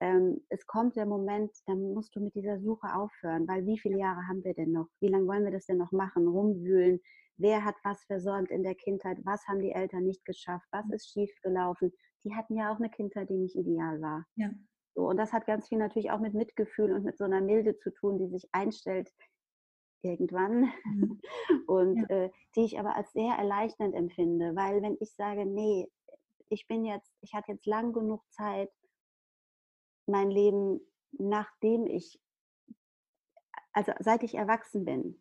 ähm, es kommt der Moment, dann musst du mit dieser Suche aufhören, weil wie viele Jahre haben wir denn noch? Wie lange wollen wir das denn noch machen? Rumwühlen? Wer hat was versäumt in der Kindheit? Was haben die Eltern nicht geschafft? Was ist schiefgelaufen? Die hatten ja auch eine Kindheit, die nicht ideal war. Ja. So, und das hat ganz viel natürlich auch mit Mitgefühl und mit so einer Milde zu tun, die sich einstellt irgendwann mhm. und ja. äh, die ich aber als sehr erleichternd empfinde, weil wenn ich sage, nee, ich bin jetzt, ich hatte jetzt lang genug Zeit, mein Leben, nachdem ich, also seit ich erwachsen bin,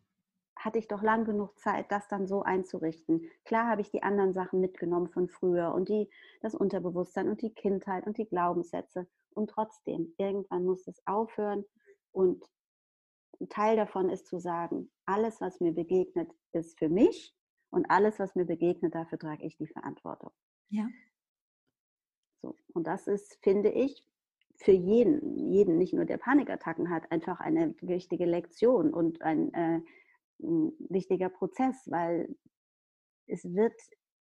hatte ich doch lang genug Zeit, das dann so einzurichten. Klar habe ich die anderen Sachen mitgenommen von früher und die, das Unterbewusstsein und die Kindheit und die Glaubenssätze. Und trotzdem, irgendwann muss es aufhören. Und ein Teil davon ist zu sagen, alles, was mir begegnet, ist für mich und alles, was mir begegnet, dafür trage ich die Verantwortung. Ja. So, und das ist, finde ich, für jeden, jeden, nicht nur der Panikattacken hat, einfach eine wichtige Lektion und ein, äh, ein wichtiger Prozess, weil es wird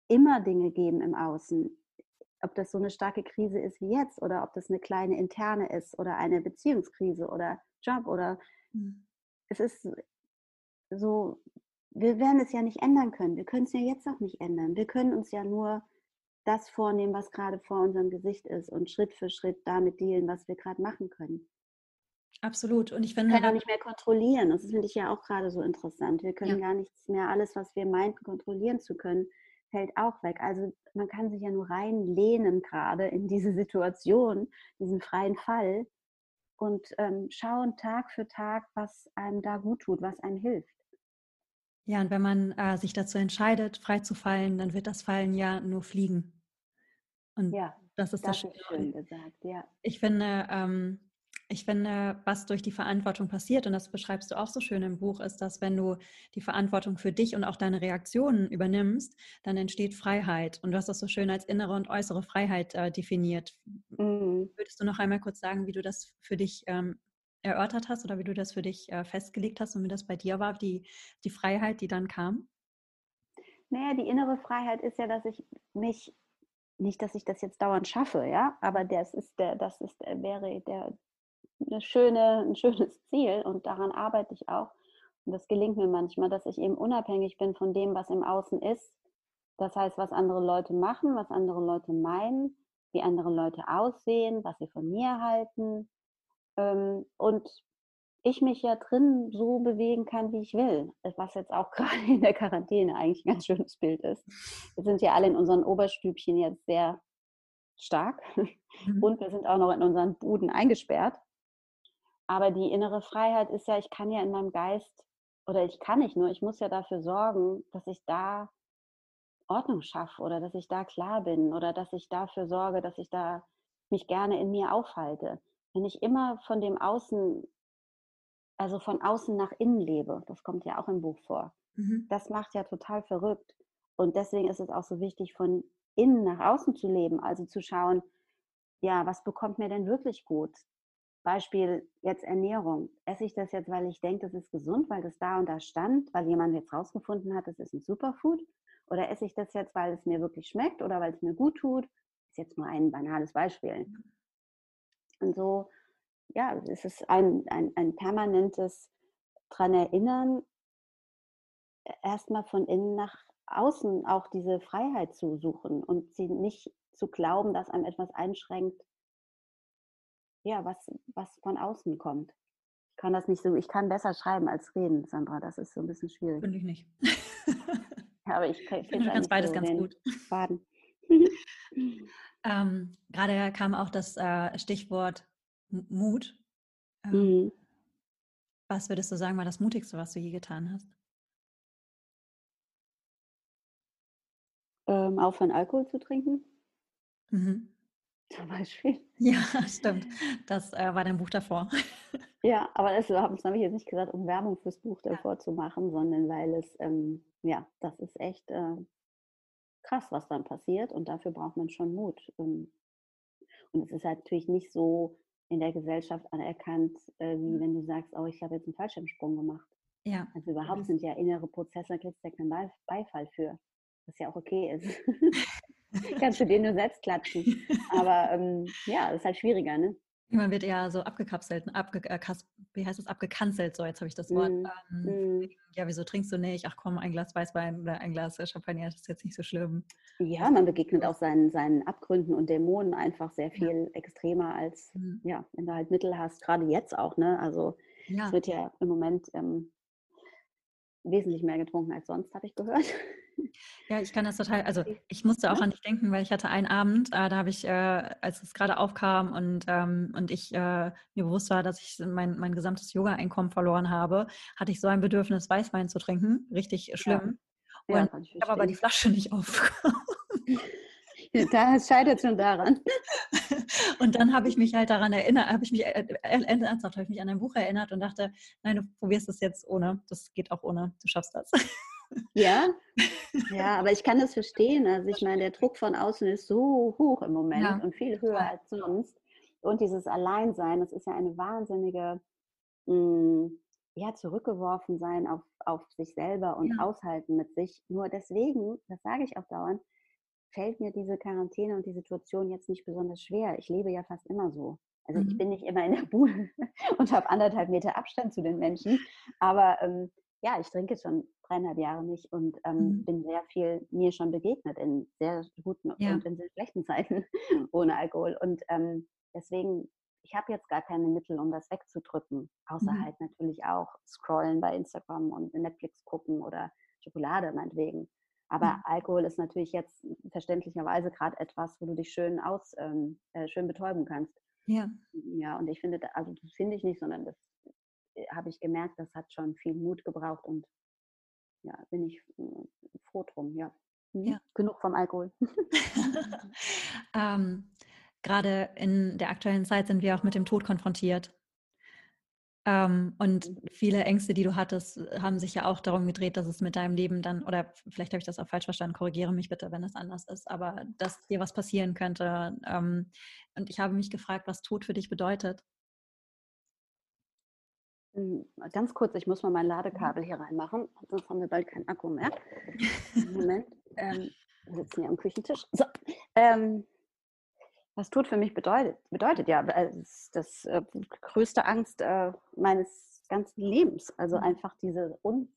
immer Dinge geben im Außen. Ob das so eine starke Krise ist wie jetzt oder ob das eine kleine interne ist oder eine Beziehungskrise oder Job oder. Es ist so, wir werden es ja nicht ändern können. Wir können es ja jetzt auch nicht ändern. Wir können uns ja nur das vornehmen, was gerade vor unserem Gesicht ist und Schritt für Schritt damit dealen, was wir gerade machen können. Absolut. Und ich finde. Wir können auch nicht mehr kontrollieren. Das finde ich ja auch gerade so interessant. Wir können ja. gar nichts mehr, alles, was wir meinten, kontrollieren zu können, fällt auch weg. Also man kann sich ja nur reinlehnen gerade in diese Situation, diesen freien Fall und ähm, schauen Tag für Tag, was einem da gut tut, was einem hilft. Ja, und wenn man äh, sich dazu entscheidet, frei zu fallen, dann wird das Fallen ja nur fliegen. Und ja, das ist das, das ist schön gesagt, ja. Ich finde, ähm, ich finde, was durch die Verantwortung passiert, und das beschreibst du auch so schön im Buch, ist, dass wenn du die Verantwortung für dich und auch deine Reaktionen übernimmst, dann entsteht Freiheit. Und du hast das so schön als innere und äußere Freiheit äh, definiert. Mhm. Würdest du noch einmal kurz sagen, wie du das für dich ähm, erörtert hast oder wie du das für dich äh, festgelegt hast und wie das bei dir war, die, die Freiheit, die dann kam? Naja, die innere Freiheit ist ja, dass ich mich nicht, dass ich das jetzt dauernd schaffe, ja, aber das ist der, das ist, äh, wäre der, eine schöne, ein schönes Ziel und daran arbeite ich auch. Und das gelingt mir manchmal, dass ich eben unabhängig bin von dem, was im Außen ist. Das heißt, was andere Leute machen, was andere Leute meinen, wie andere Leute aussehen, was sie von mir halten. Ähm, und ich mich ja drin so bewegen kann, wie ich will. Was jetzt auch gerade in der Quarantäne eigentlich ein ganz schönes Bild ist. Wir sind ja alle in unseren Oberstübchen jetzt sehr stark mhm. und wir sind auch noch in unseren Buden eingesperrt. Aber die innere Freiheit ist ja, ich kann ja in meinem Geist, oder ich kann nicht nur, ich muss ja dafür sorgen, dass ich da Ordnung schaffe oder dass ich da klar bin oder dass ich dafür sorge, dass ich da mich gerne in mir aufhalte. Wenn ich immer von dem Außen, also von außen nach innen lebe, das kommt ja auch im Buch vor, mhm. das macht ja total verrückt. Und deswegen ist es auch so wichtig, von innen nach außen zu leben, also zu schauen, ja, was bekommt mir denn wirklich gut? Beispiel jetzt Ernährung. Esse ich das jetzt, weil ich denke, das ist gesund, weil das da und da stand, weil jemand jetzt rausgefunden hat, das ist ein Superfood? Oder esse ich das jetzt, weil es mir wirklich schmeckt oder weil es mir gut tut? Das ist jetzt nur ein banales Beispiel. Und so, ja, es ist ein, ein, ein permanentes dran erinnern, erstmal von innen nach außen auch diese Freiheit zu suchen und sie nicht zu glauben, dass einem etwas einschränkt, ja, was, was von außen kommt. Ich kann das nicht so, ich kann besser schreiben als reden, Sandra. Das ist so ein bisschen schwierig. Finde ich nicht. ja, aber ich, ich finde ganz beides so ganz gut. Baden. ähm, gerade kam auch das äh, Stichwort Mut. Ähm, mhm. Was würdest du sagen, war das Mutigste, was du je getan hast? Ähm, aufhören, Alkohol zu trinken. Mhm. Zum Beispiel. Ja, stimmt. Das äh, war dein Buch davor. Ja, aber das, das habe ich jetzt nicht gesagt, um Werbung fürs Buch davor ja. zu machen, sondern weil es, ähm, ja, das ist echt äh, krass, was dann passiert und dafür braucht man schon Mut. Ähm, und es ist halt natürlich nicht so in der Gesellschaft anerkannt, äh, wie wenn du sagst, oh, ich habe jetzt einen Fallschirmsprung gemacht. Ja. Also überhaupt sind ja innere Prozesse, da kriegst du ja keinen Beifall für, was ja auch okay ist. Kannst du dir nur selbst klatschen. Aber ähm, ja, das ist halt schwieriger, ne? Man wird eher so abgekapselt, abge, äh, wie heißt das, abgekanzelt, so jetzt habe ich das Wort. Mm, ähm, mm. Ja, wieso trinkst du nicht? Ach komm, ein Glas Weißwein oder ein Glas Champagner, das ist jetzt nicht so schlimm. Ja, man begegnet auch seinen, seinen Abgründen und Dämonen einfach sehr viel ja. extremer als, mhm. ja, wenn du halt Mittel hast, gerade jetzt auch, ne? Also ja. es wird ja im Moment ähm, wesentlich mehr getrunken als sonst, habe ich gehört. Ja, ich kann das total, also ich musste auch an dich denken, weil ich hatte einen Abend, äh, da habe ich, äh, als es gerade aufkam und, ähm, und ich äh, mir bewusst war, dass ich mein, mein gesamtes Yoga-Einkommen verloren habe, hatte ich so ein Bedürfnis, Weißwein zu trinken. Richtig schlimm. Ja. Und ja, ich habe aber die Flasche nicht aufgekommen. Da scheitert schon daran. Und dann habe ich mich halt daran erinnert, habe ich mich äh, äh, ernsthaft habe ich mich an ein Buch erinnert und dachte, nein, du probierst es jetzt ohne. Das geht auch ohne. Du schaffst das. Ja, ja, aber ich kann das verstehen. Also ich meine, der Druck von außen ist so hoch im Moment ja. und viel höher als sonst. Und dieses Alleinsein, das ist ja eine wahnsinnige, mh, hm, ja, zurückgeworfen sein auf, auf sich selber und ja. aushalten mit sich. Nur deswegen, das sage ich auch dauernd, fällt mir diese Quarantäne und die Situation jetzt nicht besonders schwer. Ich lebe ja fast immer so. Also mhm. ich bin nicht immer in der Bude und habe anderthalb Meter Abstand zu den Menschen, aber ähm, ja, ich trinke schon dreieinhalb Jahre nicht und ähm, mhm. bin sehr viel mir schon begegnet in sehr guten ja. und in sehr schlechten Zeiten ohne Alkohol. Und ähm, deswegen, ich habe jetzt gar keine Mittel, um das wegzudrücken, außer mhm. halt natürlich auch scrollen bei Instagram und Netflix gucken oder Schokolade meinetwegen. Aber mhm. Alkohol ist natürlich jetzt verständlicherweise gerade etwas, wo du dich schön aus, ähm, äh, schön betäuben kannst. Ja. Ja, und ich finde, also das finde ich nicht, sondern das habe ich gemerkt, das hat schon viel Mut gebraucht und ja, bin ich hm, froh drum, ja. Mhm. ja. Genug vom Alkohol. ähm, Gerade in der aktuellen Zeit sind wir auch mit dem Tod konfrontiert. Ähm, und mhm. viele Ängste, die du hattest, haben sich ja auch darum gedreht, dass es mit deinem Leben dann, oder vielleicht habe ich das auch falsch verstanden, korrigiere mich bitte, wenn es anders ist, aber dass dir was passieren könnte. Ähm, und ich habe mich gefragt, was Tod für dich bedeutet. Hm, ganz kurz, ich muss mal mein Ladekabel hier reinmachen, sonst haben wir bald keinen Akku mehr. Moment, ähm, wir sitzen hier am Küchentisch. So, ähm, was Tod für mich bedeutet, bedeutet ja, das, das äh, größte Angst äh, meines ganzen Lebens. Also mhm. einfach diese, un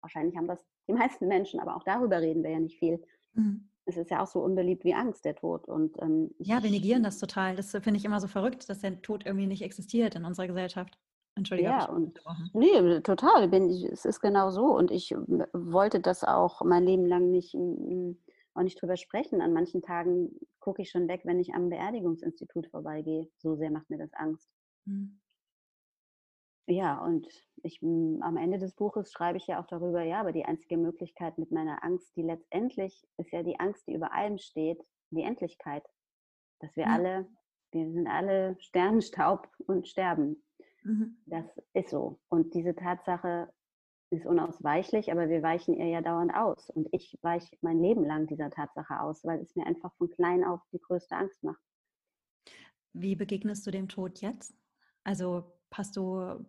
wahrscheinlich haben das die meisten Menschen, aber auch darüber reden wir ja nicht viel. Mhm. Es ist ja auch so unbeliebt wie Angst, der Tod. Und, ähm, ja, wir negieren das total. Das finde ich immer so verrückt, dass der Tod irgendwie nicht existiert in unserer Gesellschaft. Entschuldigung. Ja, und nee, total. Bin ich, es ist genau so. Und ich wollte das auch mein Leben lang nicht auch nicht drüber sprechen. An manchen Tagen gucke ich schon weg, wenn ich am Beerdigungsinstitut vorbeigehe. So sehr macht mir das Angst. Mhm. Ja, und ich, am Ende des Buches schreibe ich ja auch darüber, ja, aber die einzige Möglichkeit mit meiner Angst, die letztendlich ist ja die Angst, die über allem steht, die Endlichkeit. Dass wir ja. alle, wir sind alle Sternenstaub und sterben. Mhm. Das ist so. Und diese Tatsache ist unausweichlich, aber wir weichen ihr ja dauernd aus. Und ich weiche mein Leben lang dieser Tatsache aus, weil es mir einfach von klein auf die größte Angst macht. Wie begegnest du dem Tod jetzt? Also hast du,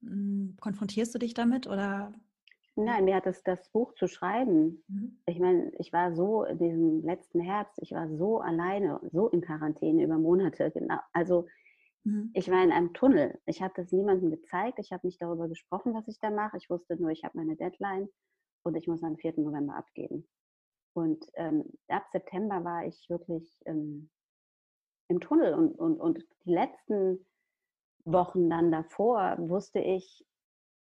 hm, konfrontierst du dich damit oder? Nein, mir hat es das Buch zu schreiben. Mhm. Ich meine, ich war so in diesem letzten Herbst, ich war so alleine, so in Quarantäne über Monate. Genau. Also Mhm. Ich war in einem Tunnel. Ich habe das niemandem gezeigt. Ich habe nicht darüber gesprochen, was ich da mache. Ich wusste nur, ich habe meine Deadline und ich muss am 4. November abgeben. Und ähm, ab September war ich wirklich ähm, im Tunnel und, und, und die letzten Wochen dann davor wusste ich,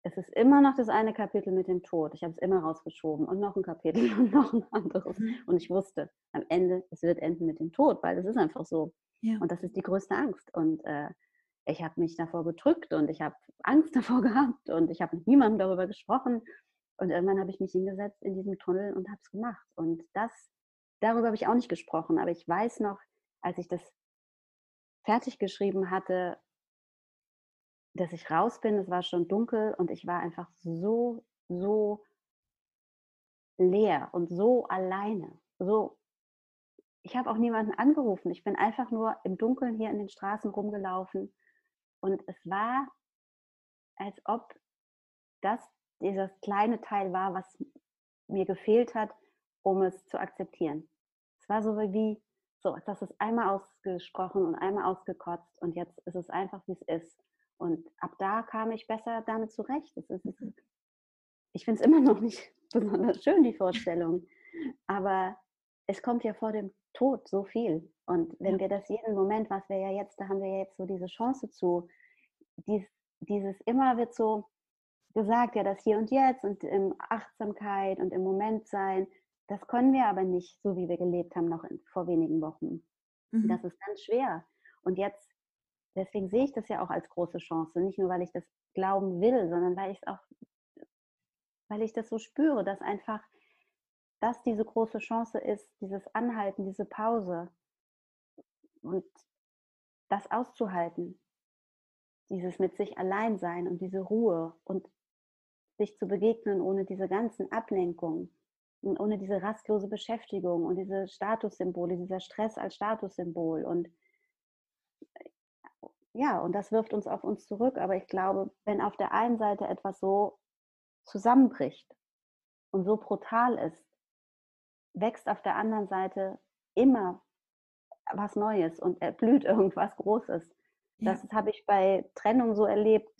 es ist immer noch das eine Kapitel mit dem Tod. Ich habe es immer rausgeschoben und noch ein Kapitel und noch ein anderes. Mhm. Und ich wusste, am Ende, es wird enden mit dem Tod, weil es ist einfach so. Ja. Und das ist die größte Angst. Und äh, ich habe mich davor gedrückt und ich habe Angst davor gehabt und ich habe mit niemandem darüber gesprochen. Und irgendwann habe ich mich hingesetzt in diesem Tunnel und habe es gemacht. Und das, darüber habe ich auch nicht gesprochen. Aber ich weiß noch, als ich das fertig geschrieben hatte, dass ich raus bin, es war schon dunkel und ich war einfach so, so leer und so alleine, so ich habe auch niemanden angerufen. Ich bin einfach nur im Dunkeln hier in den Straßen rumgelaufen. Und es war, als ob das dieses kleine Teil war, was mir gefehlt hat, um es zu akzeptieren. Es war so wie, so, das ist einmal ausgesprochen und einmal ausgekotzt und jetzt ist es einfach, wie es ist. Und ab da kam ich besser damit zurecht. Ist, ich finde es immer noch nicht besonders schön, die Vorstellung. Aber es kommt ja vor dem Tod so viel. Und wenn wir das jeden Moment, was wir ja jetzt, da haben wir ja jetzt so diese Chance zu, dies, dieses immer wird so gesagt, ja, das Hier und Jetzt und in Achtsamkeit und im Moment sein, das können wir aber nicht, so wie wir gelebt haben, noch in, vor wenigen Wochen. Mhm. Das ist ganz schwer. Und jetzt, deswegen sehe ich das ja auch als große Chance. Nicht nur, weil ich das glauben will, sondern weil ich es auch, weil ich das so spüre, dass einfach das diese große Chance ist, dieses Anhalten, diese Pause und das auszuhalten, dieses mit sich allein sein und diese Ruhe und sich zu begegnen ohne diese ganzen Ablenkungen und ohne diese rastlose Beschäftigung und diese Statussymbole, dieser Stress als Statussymbol und ja, und das wirft uns auf uns zurück, aber ich glaube, wenn auf der einen Seite etwas so zusammenbricht und so brutal ist, wächst auf der anderen Seite immer was Neues und erblüht irgendwas Großes. Ja. Das habe ich bei Trennung so erlebt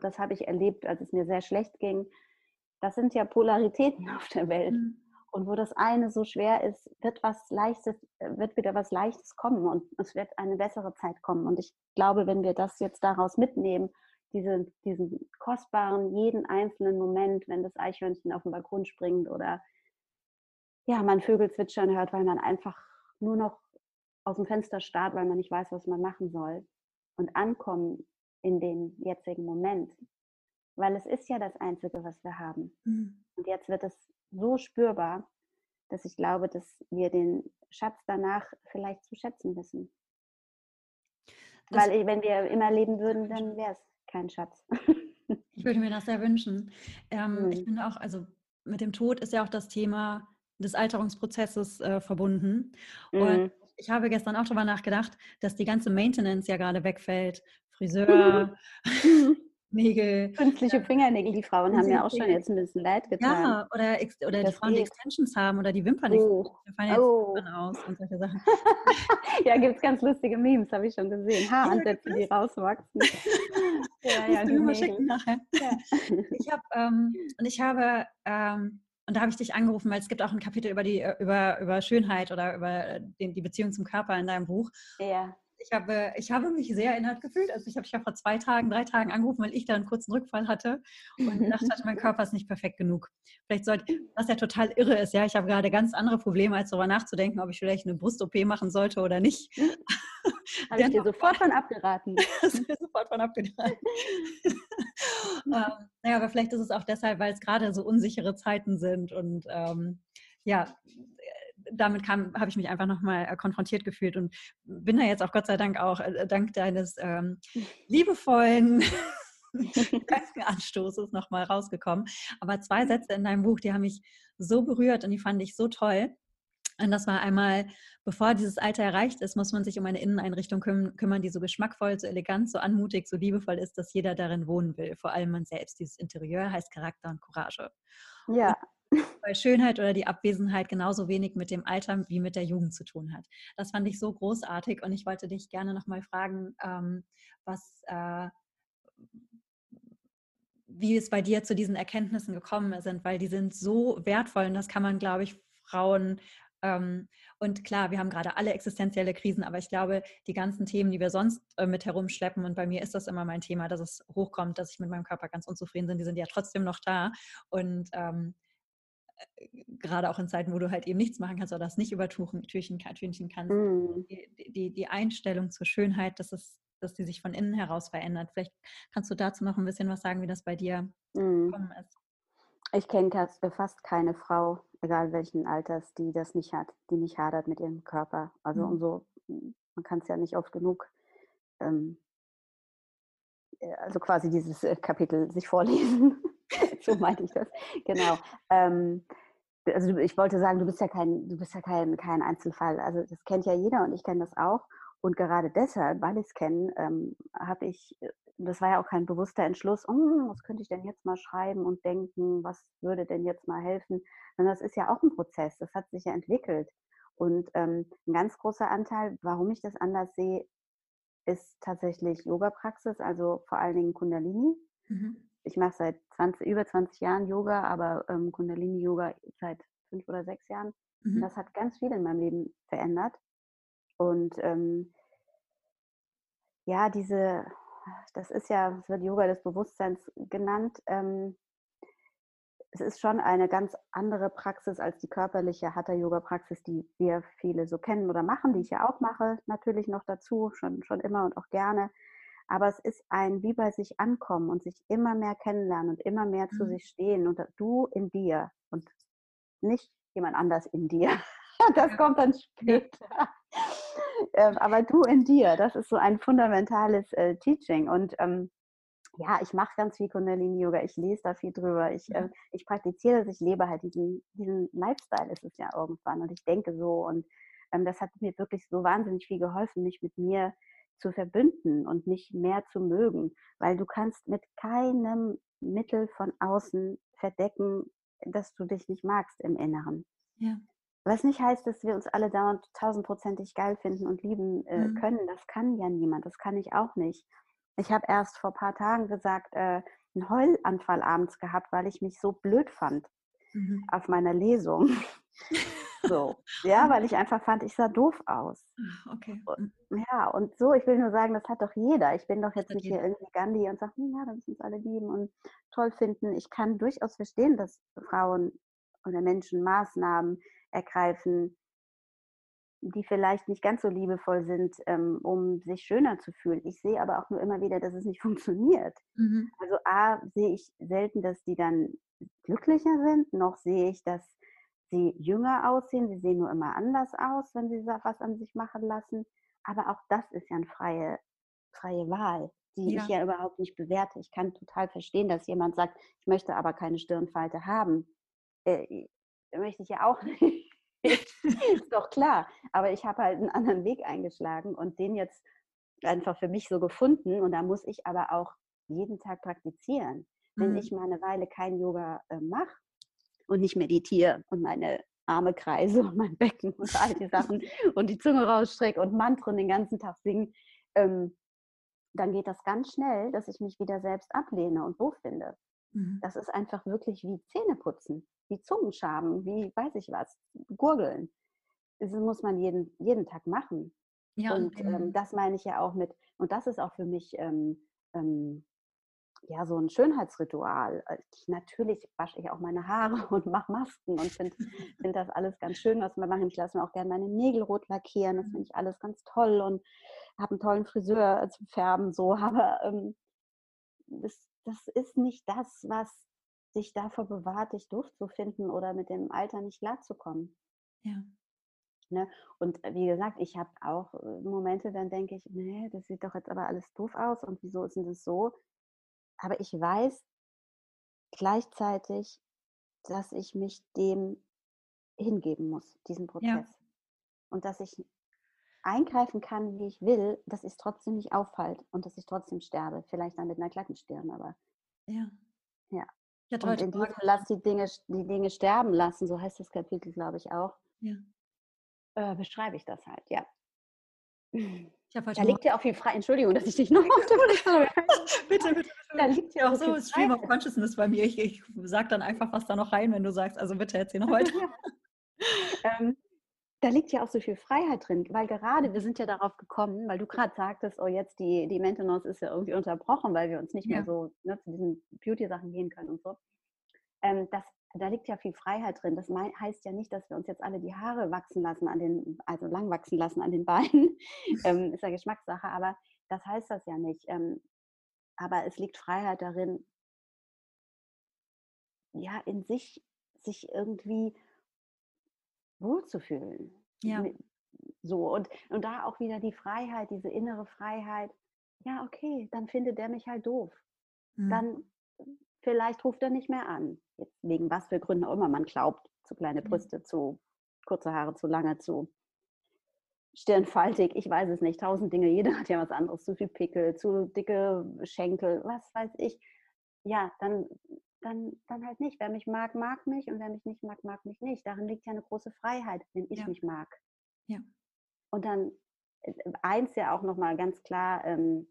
das habe ich erlebt, als es mir sehr schlecht ging, das sind ja Polaritäten auf der Welt. Mhm. Und wo das eine so schwer ist, wird was Leichtes, wird wieder was Leichtes kommen und es wird eine bessere Zeit kommen. Und ich glaube, wenn wir das jetzt daraus mitnehmen, diese, diesen kostbaren, jeden einzelnen Moment, wenn das Eichhörnchen auf den Balkon springt oder ja, man Vögel zwitschern hört, weil man einfach nur noch aus dem Fenster starrt, weil man nicht weiß, was man machen soll. Und ankommen in den jetzigen Moment. Weil es ist ja das Einzige, was wir haben. Mhm. Und jetzt wird es so spürbar, dass ich glaube, dass wir den Schatz danach vielleicht zu schätzen wissen. Das Weil wenn wir immer leben würden, dann wäre es kein Schatz. Ich würde mir das sehr wünschen. Ähm, mhm. Ich finde auch, also mit dem Tod ist ja auch das Thema des Alterungsprozesses äh, verbunden. Mhm. Und ich habe gestern auch darüber nachgedacht, dass die ganze Maintenance ja gerade wegfällt. Friseur, Nägel. Künstliche Fingernägel, die Frauen haben ja auch schon jetzt ein bisschen leid getan. Ja, oder, oder die Frauen, die Extensions haben oder die Wimpern, oh. die fallen jetzt oh. Wimpern aus und solche Sachen. ja, gibt es ganz lustige Memes, habe ich schon gesehen. Haaransätze, die rauswachsen. ja, ja, die mal schicken nachher. Ja. Ich habe, ähm, und ich habe, ähm, und da habe ich dich angerufen, weil es gibt auch ein Kapitel über die über, über Schönheit oder über den, die Beziehung zum Körper in deinem Buch. Ja ich habe, ich habe mich sehr erinnert gefühlt. Also ich habe dich ja vor zwei Tagen, drei Tagen angerufen, weil ich da einen kurzen Rückfall hatte und dachte, mein Körper ist nicht perfekt genug. Vielleicht sollte, was ja total irre ist, ja, ich habe gerade ganz andere Probleme, als darüber nachzudenken, ob ich vielleicht eine Brust-OP machen sollte oder nicht. Habe ich dir sofort von abgeraten. sofort von abgeraten. ähm, naja, aber vielleicht ist es auch deshalb, weil es gerade so unsichere Zeiten sind und ähm, ja, damit habe ich mich einfach nochmal äh, konfrontiert gefühlt und bin da jetzt auch Gott sei Dank auch äh, dank deines ähm, liebevollen Anstoßes nochmal rausgekommen. Aber zwei Sätze in deinem Buch, die haben mich so berührt und die fand ich so toll. Und das war einmal, bevor dieses Alter erreicht ist, muss man sich um eine Inneneinrichtung küm kümmern, die so geschmackvoll, so elegant, so anmutig, so liebevoll ist, dass jeder darin wohnen will. Vor allem man selbst. Dieses Interieur heißt Charakter und Courage. Ja. Weil Schönheit oder die Abwesenheit genauso wenig mit dem Alter wie mit der Jugend zu tun hat. Das fand ich so großartig und ich wollte dich gerne nochmal fragen, ähm, was, äh, wie es bei dir zu diesen Erkenntnissen gekommen sind, weil die sind so wertvoll und das kann man, glaube ich, Frauen ähm, und klar, wir haben gerade alle existenzielle Krisen, aber ich glaube, die ganzen Themen, die wir sonst äh, mit herumschleppen, und bei mir ist das immer mein Thema, dass es hochkommt, dass ich mit meinem Körper ganz unzufrieden bin, die sind ja trotzdem noch da. Und ähm, gerade auch in Zeiten, wo du halt eben nichts machen kannst oder das nicht übertüchen Türchen, Türchen kannst, mm. die, die, die, Einstellung zur Schönheit, dass, es, dass die sich von innen heraus verändert. Vielleicht kannst du dazu noch ein bisschen was sagen, wie das bei dir mm. gekommen ist. Ich kenne fast keine Frau, egal welchen Alters, die das nicht hat, die nicht hadert mit ihrem Körper. Also mm. umso, man kann es ja nicht oft genug ähm, äh, also quasi dieses äh, Kapitel sich vorlesen. so meinte ich das. Genau. Ähm, also ich wollte sagen, du bist ja kein, du bist ja kein, kein Einzelfall. Also das kennt ja jeder und ich kenne das auch. Und gerade deshalb, weil ich es kenne, ähm, habe ich, das war ja auch kein bewusster Entschluss, oh, was könnte ich denn jetzt mal schreiben und denken, was würde denn jetzt mal helfen, sondern das ist ja auch ein Prozess, das hat sich ja entwickelt. Und ähm, ein ganz großer Anteil, warum ich das anders sehe, ist tatsächlich Yoga-Praxis, also vor allen Dingen Kundalini. Mhm ich mache seit 20, über 20 Jahren Yoga, aber ähm, Kundalini-Yoga seit fünf oder sechs Jahren. Mhm. Das hat ganz viel in meinem Leben verändert. Und ähm, ja, diese, das ist ja, es wird Yoga des Bewusstseins genannt. Ähm, es ist schon eine ganz andere Praxis als die körperliche Hatha-Yoga-Praxis, die wir viele so kennen oder machen, die ich ja auch mache, natürlich noch dazu, schon, schon immer und auch gerne. Aber es ist ein wie bei sich ankommen und sich immer mehr kennenlernen und immer mehr mhm. zu sich stehen und du in dir und nicht jemand anders in dir. Das kommt dann später. Ähm, aber du in dir, das ist so ein fundamentales äh, Teaching. Und ähm, ja, ich mache ganz viel Kundalini-Yoga, ich lese da viel drüber, ich, äh, ich praktiziere das, ich lebe halt diesen, diesen Lifestyle, ist es ja irgendwann. Und ich denke so. Und ähm, das hat mir wirklich so wahnsinnig viel geholfen, mich mit mir zu verbünden und mich mehr zu mögen, weil du kannst mit keinem Mittel von außen verdecken, dass du dich nicht magst im Inneren. Ja. Was nicht heißt, dass wir uns alle dauernd tausendprozentig geil finden und lieben äh, mhm. können. Das kann ja niemand. Das kann ich auch nicht. Ich habe erst vor ein paar Tagen gesagt, äh, einen Heulanfall abends gehabt, weil ich mich so blöd fand mhm. auf meiner Lesung. so, ja, weil ich einfach fand, ich sah doof aus. Ah, okay. Und, mhm. ja, und so, ich will nur sagen, das hat doch jeder. Ich bin doch jetzt nicht hier irgendwie Gandhi und sage, hm, ja, da müssen uns alle lieben und toll finden. Ich kann durchaus verstehen, dass Frauen oder Menschen Maßnahmen ergreifen, die vielleicht nicht ganz so liebevoll sind, ähm, um sich schöner zu fühlen. Ich sehe aber auch nur immer wieder, dass es nicht funktioniert. Mhm. Also A, sehe ich selten, dass die dann glücklicher sind, noch sehe ich, dass sie jünger aussehen. Sie sehen nur immer anders aus, wenn sie was an sich machen lassen. Aber auch das ist ja eine freie, freie Wahl, die ja. ich ja überhaupt nicht bewerte. Ich kann total verstehen, dass jemand sagt, ich möchte aber keine Stirnfalte haben. Äh, möchte ich ja auch nicht. ist doch klar. Aber ich habe halt einen anderen Weg eingeschlagen und den jetzt einfach für mich so gefunden. Und da muss ich aber auch jeden Tag praktizieren. Wenn mhm. ich mal eine Weile kein Yoga äh, mache und nicht meditiere und meine Arme kreise und mein Becken und all die Sachen und die Zunge rausstrecke und Mantren den ganzen Tag singen, ähm, dann geht das ganz schnell, dass ich mich wieder selbst ablehne und doof finde. Mhm. Das ist einfach wirklich wie Zähneputzen wie Zungenschaben, wie weiß ich was, Gurgeln. Das muss man jeden, jeden Tag machen. Ja, und ähm, das meine ich ja auch mit, und das ist auch für mich ähm, ähm, ja so ein Schönheitsritual. Äh, ich, natürlich wasche ich auch meine Haare und mache Masken und finde find das alles ganz schön, was wir machen. Ich lasse mir auch gerne meine Nägel rot lackieren. Das finde ich alles ganz toll und habe einen tollen Friseur zum Färben. So, aber ähm, das, das ist nicht das, was dich davor bewahrt, dich doof zu finden oder mit dem Alter nicht klarzukommen. Ja. Ne? Und äh, wie gesagt, ich habe auch äh, Momente, dann denke ich, nee, das sieht doch jetzt aber alles doof aus und wieso ist denn das so? Aber ich weiß gleichzeitig, dass ich mich dem hingeben muss, diesem Prozess. Ja. Und dass ich eingreifen kann, wie ich will, dass es trotzdem nicht auffällt und dass ich trotzdem sterbe. Vielleicht dann mit einer glatten Stirn, aber. Ja. Ja. Ich und in diesem Lass die Dinge, die Dinge sterben lassen, so heißt das Kapitel, glaube ich, auch. Ja. Äh, beschreibe ich das halt, ja. Da liegt ja auch viel frei. Entschuldigung, dass ich dich noch bitte, bitte, Da liegt ja auch so Stream of Consciousness bei mir. Ich, ich sage dann einfach was da noch rein, wenn du sagst, also bitte erzähl noch heute. ähm, da liegt ja auch so viel Freiheit drin, weil gerade wir sind ja darauf gekommen, weil du gerade sagtest, oh jetzt die, die Maintenance ist ja irgendwie unterbrochen, weil wir uns nicht ja. mehr so ne, zu diesen Beauty-Sachen gehen können und so. Ähm, das, da liegt ja viel Freiheit drin. Das heißt ja nicht, dass wir uns jetzt alle die Haare wachsen lassen an den, also lang wachsen lassen an den Beinen. ähm, ist ja Geschmackssache, aber das heißt das ja nicht. Ähm, aber es liegt Freiheit darin, ja, in sich, sich irgendwie wohlzufühlen. Ja. So, und, und da auch wieder die Freiheit, diese innere Freiheit. Ja, okay, dann findet der mich halt doof. Mhm. Dann vielleicht ruft er nicht mehr an. Jetzt wegen was für Gründen auch immer man glaubt. Zu kleine Brüste, mhm. zu kurze Haare, zu lange, zu stirnfaltig, ich weiß es nicht, tausend Dinge, jeder hat ja was anderes, zu viel Pickel, zu dicke Schenkel, was weiß ich. Ja, dann dann, dann halt nicht. Wer mich mag, mag mich und wer mich nicht mag, mag mich nicht. Darin liegt ja eine große Freiheit, wenn ich ja. mich mag. Ja. Und dann äh, eins ja auch nochmal ganz klar, ähm,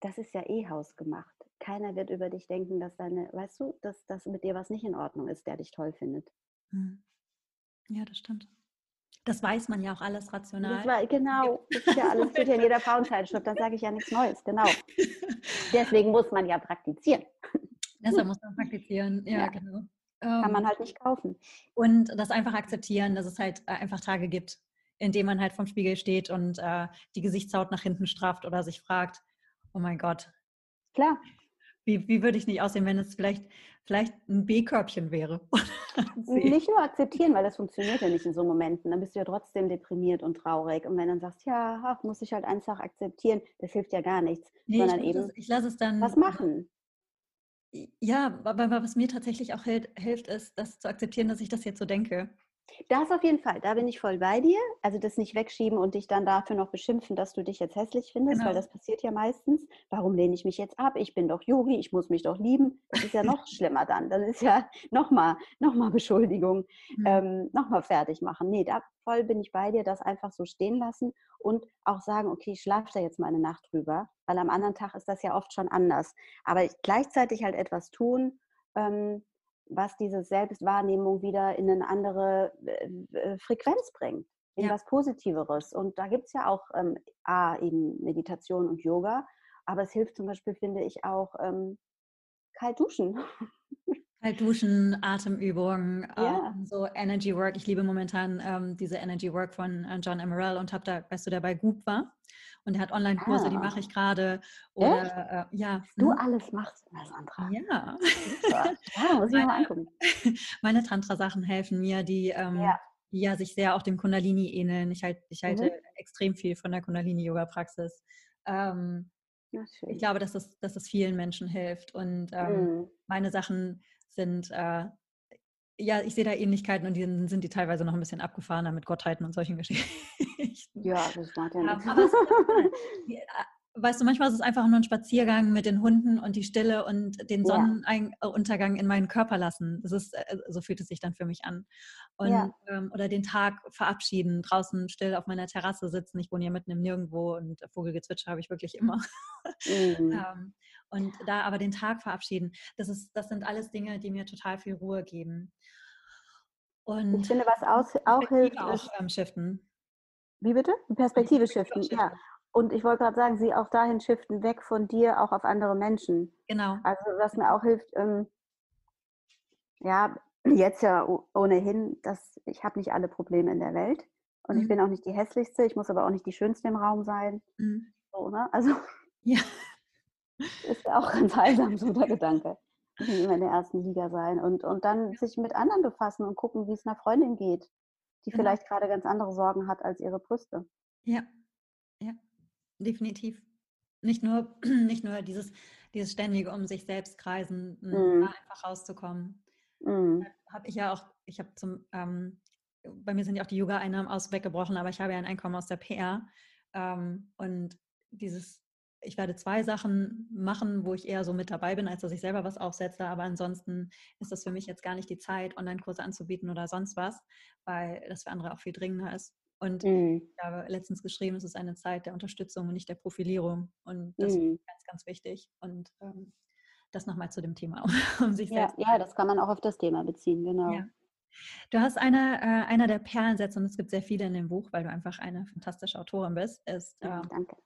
das ist ja eh hausgemacht. Keiner wird über dich denken, dass deine, weißt du, dass, dass mit dir was nicht in Ordnung ist, der dich toll findet. Hm. Ja, das stimmt. Das weiß man ja auch alles rational. Das war, genau, das ist ja alles, steht ja in jeder Frauenzeitschrift, da sage ich ja nichts Neues, genau. Deswegen muss man ja praktizieren. Deshalb muss man praktizieren, ja, ja. genau. Kann man ähm, halt nicht kaufen. Und das einfach akzeptieren, dass es halt äh, einfach Tage gibt, in denen man halt vom Spiegel steht und äh, die Gesichtshaut nach hinten strafft oder sich fragt, oh mein Gott. Klar. Wie, wie würde ich nicht aussehen, wenn es vielleicht, vielleicht ein B-Körbchen wäre? nicht nur akzeptieren, weil das funktioniert ja nicht in so Momenten. Dann bist du ja trotzdem deprimiert und traurig. Und wenn dann sagst, ja, ach, muss ich halt einfach akzeptieren, das hilft ja gar nichts. Nee, sondern ich eben, es, ich lasse es dann. Was machen? Ja, aber was mir tatsächlich auch hilft, ist, das zu akzeptieren, dass ich das jetzt so denke. Das auf jeden Fall, da bin ich voll bei dir. Also das nicht wegschieben und dich dann dafür noch beschimpfen, dass du dich jetzt hässlich findest, Genau. weil das passiert ja meistens. Warum lehne ich mich jetzt ab? Ich bin doch Yogi, ich muss mich doch lieben. Das ist ja noch schlimmer dann. Das ist ja nochmal noch mal Beschuldigung, Mhm. ähm, nochmal fertig machen. Nee, da voll bin ich bei dir, das einfach so stehen lassen und auch sagen, okay, ich schlafe da jetzt mal eine Nacht drüber, weil am anderen Tag ist das ja oft schon anders. Aber ich- gleichzeitig halt etwas tun, ähm, was diese Selbstwahrnehmung wieder in eine andere äh, äh, Frequenz bringt, in Ja. was Positiveres. Und da gibt es ja auch ähm, A, eben Meditation und Yoga, aber es hilft zum Beispiel, finde ich, auch ähm, kalt duschen. Halt duschen, Atemübungen, Ja. ähm, so Energy Work. Ich liebe momentan ähm, diese Energy Work von äh, John Emerald und habe da, weißt du, der bei Goop war. Und er hat Online-Kurse, die Ah. mache ich gerade. Oder äh, ja. Du mhm. alles machst, Sandra. Ja. Ja, muss ich mir mal Meine- angucken. Meine Tantra-Sachen helfen mir, die ähm, Ja. die ja sich sehr auch dem Kundalini ähneln. Ich, halt, ich halte Mhm. extrem viel von der Kundalini-Yoga-Praxis. Ähm, ich glaube, dass das, dass das vielen Menschen hilft. Und ähm, Mhm. meine Sachen sind, äh, ja, ich sehe da Ähnlichkeiten und die sind, sind die teilweise noch ein bisschen abgefahrener mit Gottheiten und solchen Geschichten. Ja, das macht ja Ähm, nichts. aber es Weißt du, manchmal ist es einfach nur ein Spaziergang mit den Hunden und die Stille und den Ja. Sonnenuntergang in meinen Körper lassen. Das ist, äh, so fühlt es sich dann für mich an. Und, Ja. ähm, oder den Tag verabschieden, draußen still auf meiner Terrasse sitzen. Ich wohne hier mitten im Nirgendwo und Vogelgezwitscher habe ich wirklich immer. Mhm. Ähm, und da aber den Tag verabschieden, das, ist, das sind alles Dinge, die mir total viel Ruhe geben. Und Ich finde, was aus, auch hilft, ist, ähm, shiften. wie bitte? Perspektive shiften, ja. Und ich wollte gerade sagen, sie auch dahin shiften, weg von dir, auch auf andere Menschen. Genau. Also was mir auch hilft, ähm, ja, jetzt ja ohnehin, dass ich habe nicht alle Probleme in der Welt und Mhm. ich bin auch nicht die hässlichste, ich muss aber auch nicht die schönste im Raum sein. Mhm. So, ne? Also Ja. ist ja auch ganz heilsam so der Gedanke. Nicht immer in der ersten Liga sein und, und dann sich mit anderen befassen und gucken, wie es einer Freundin geht, die Genau. vielleicht gerade ganz andere Sorgen hat als ihre Brüste. Ja, definitiv. Nicht nur, nicht nur dieses, dieses ständige um sich selbst kreisen, m, Mhm. da einfach rauszukommen. Mhm. Habe ich ja auch, ich habe zum, ähm, bei mir sind ja auch die Yoga-Einnahmen aus weggebrochen, aber ich habe ja ein Einkommen aus der PR. Ähm, und dieses, ich werde zwei Sachen machen, wo ich eher so mit dabei bin, als dass ich selber was aufsetze. Aber ansonsten ist das für mich jetzt gar nicht die Zeit, Online-Kurse anzubieten oder sonst was, weil das für andere auch viel dringender ist. Und Mhm. ich habe letztens geschrieben, es ist eine Zeit der Unterstützung und nicht der Profilierung. Und das Mhm. ist ganz, ganz wichtig. Und ähm, das nochmal zu dem Thema, um sich Ja, selbst. ja, das kann man auch auf das Thema beziehen, genau. Ja. Du hast eine, äh, einer der Perlensätze, und es gibt sehr viele in dem Buch, weil du einfach eine fantastische Autorin bist, ist Ja, ähm, danke.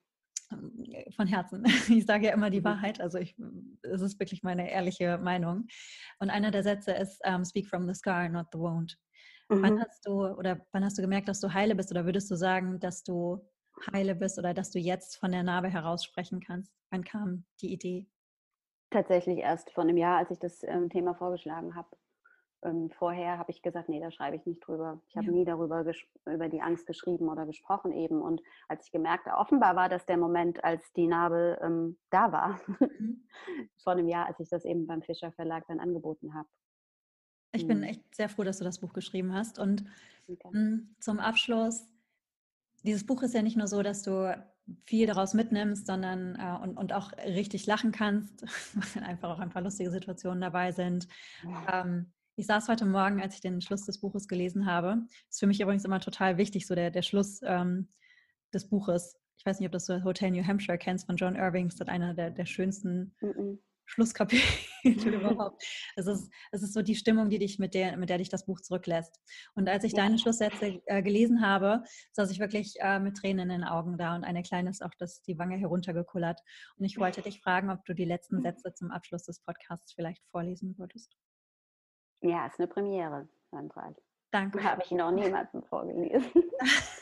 äh, von Herzen. Ich sage ja immer die Mhm. Wahrheit, also ich, es ist wirklich meine ehrliche Meinung. Und einer der Sätze ist, ähm, speak from the scar, not the wound. Wann Mhm. hast du oder wann hast du gemerkt, dass du heile bist oder würdest du sagen, dass du heile bist oder dass du jetzt von der Narbe heraus sprechen kannst? Wann kam die Idee? Tatsächlich erst vor einem Jahr, als ich das ähm, Thema vorgeschlagen habe. Ähm, vorher habe ich gesagt, nee, da schreibe ich nicht drüber. Ich habe Ja. nie darüber über die Angst geschrieben oder gesprochen eben. Und als ich gemerkt habe, offenbar war das der Moment, als die Narbe ähm, da war, Mhm. vor einem Jahr, als ich das eben beim Fischer Verlag dann angeboten habe. Ich bin Mhm. echt sehr froh, dass du das Buch geschrieben hast. Und mh, zum Abschluss, dieses Buch ist ja nicht nur so, dass du viel daraus mitnimmst, sondern äh, und, und auch richtig lachen kannst, weil einfach auch ein paar lustige Situationen dabei sind. Ähm, ich saß heute Morgen, als ich den Schluss des Buches gelesen habe. Ist für mich übrigens immer total wichtig, so der, der Schluss ähm, des Buches. Ich weiß nicht, ob du das Hotel New Hampshire kennst von John Irving. Das ist einer der, der schönsten Mhm. Schlusskapitel überhaupt. Es ist, es ist so die Stimmung, die dich mit der, mit der dich das Buch zurücklässt. Und als ich Ja. deine Schlusssätze äh, gelesen habe, saß ich wirklich äh, mit Tränen in den Augen da und eine kleine ist auch das, die Wange heruntergekullert. Und ich wollte dich fragen, ob du die letzten Sätze zum Abschluss des Podcasts vielleicht vorlesen würdest. Ja, ist eine Premiere, Sandra. Danke. Habe ich noch niemandem vorgelesen.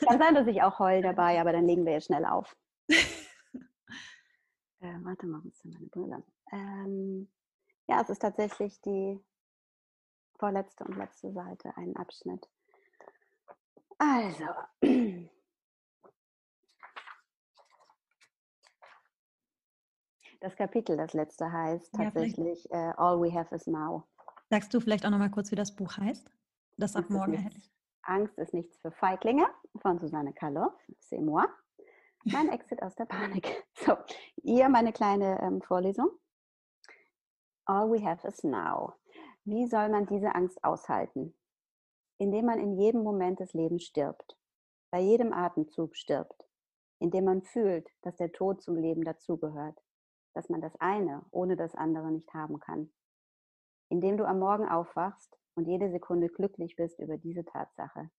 Kann sein, dass ich auch heul dabei, aber dann legen wir ja schnell auf. Äh, warte mal, wo ist denn meine Brille? Ähm, ja, es ist tatsächlich die vorletzte und letzte Seite, ein Abschnitt. Also. Das Kapitel, das letzte heißt Ja, vielleicht- tatsächlich äh, All We Have Is Now. Sagst du vielleicht auch noch mal kurz, wie das Buch heißt? Das ab Das ist morgen nichts. Angst ist nichts für Feiglinge von Susanne Kaloff, c'est moi. Mein Exit aus der Panik. So, ihr meine kleine ähm, Vorlesung. All we have is now. Wie soll man diese Angst aushalten? Indem man in jedem Moment des Lebens stirbt, bei jedem Atemzug stirbt, indem man fühlt, dass der Tod zum Leben dazugehört, dass man das eine ohne das andere nicht haben kann. Indem du am Morgen aufwachst und jede Sekunde glücklich bist über diese Tatsache.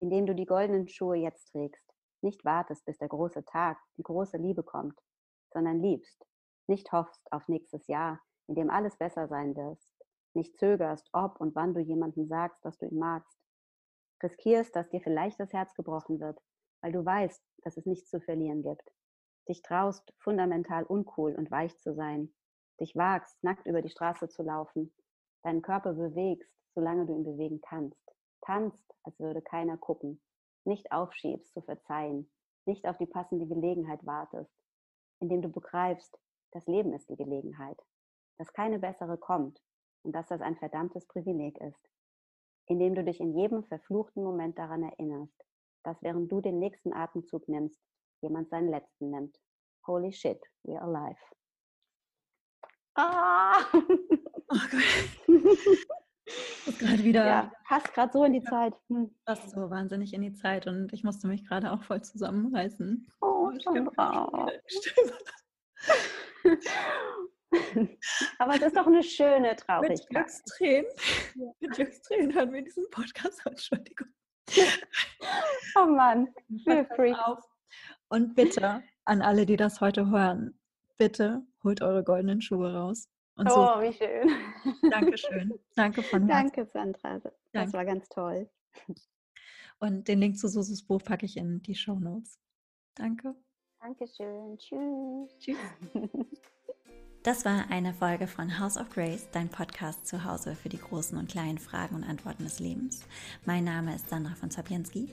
Indem du die goldenen Schuhe jetzt trägst, nicht wartest, bis der große Tag, die große Liebe kommt, sondern liebst, nicht hoffst auf nächstes Jahr, in dem alles besser sein wirst, nicht zögerst, ob und wann du jemandem sagst, dass du ihn magst, riskierst, dass dir vielleicht das Herz gebrochen wird, weil du weißt, dass es nichts zu verlieren gibt, dich traust, fundamental uncool und weich zu sein, dich wagst, nackt über die Straße zu laufen, deinen Körper bewegst, solange du ihn bewegen kannst, tanzt, als würde keiner gucken, nicht aufschiebst zu verzeihen, nicht auf die passende Gelegenheit wartest, indem du begreifst, das Leben ist die Gelegenheit, dass keine bessere kommt und dass das ein verdammtes Privileg ist, indem du dich in jedem verfluchten Moment daran erinnerst, dass während du den nächsten Atemzug nimmst, jemand seinen letzten nimmt. Holy shit, we're alive. Ah! Oh Gott. ist gerade wieder. Ja, passt gerade so in die Zeit. Hm. Passt so wahnsinnig in die Zeit und ich musste mich gerade auch voll zusammenreißen. Oh, Sandra. Aber es ist doch eine schöne Traurigkeit. Mit Glückstränen, ja. mit Glückstränen hören wir diesen Podcast. Entschuldigung. Oh Mann, Freak. Auf. Und bitte an alle, die das heute hören, bitte holt eure goldenen Schuhe raus. Und so. Oh, wie schön. Dankeschön. Danke von Herzen. Danke, Sandra. Das Danke. war ganz toll. Und den Link zu Susus Buch packe ich in die Show Notes. Danke. Dankeschön. Tschüss. Tschüss. Das war eine Folge von House of Grace, dein Podcast zu Hause für die großen und kleinen Fragen und Antworten des Lebens. Mein Name ist Sandra von Zapienski.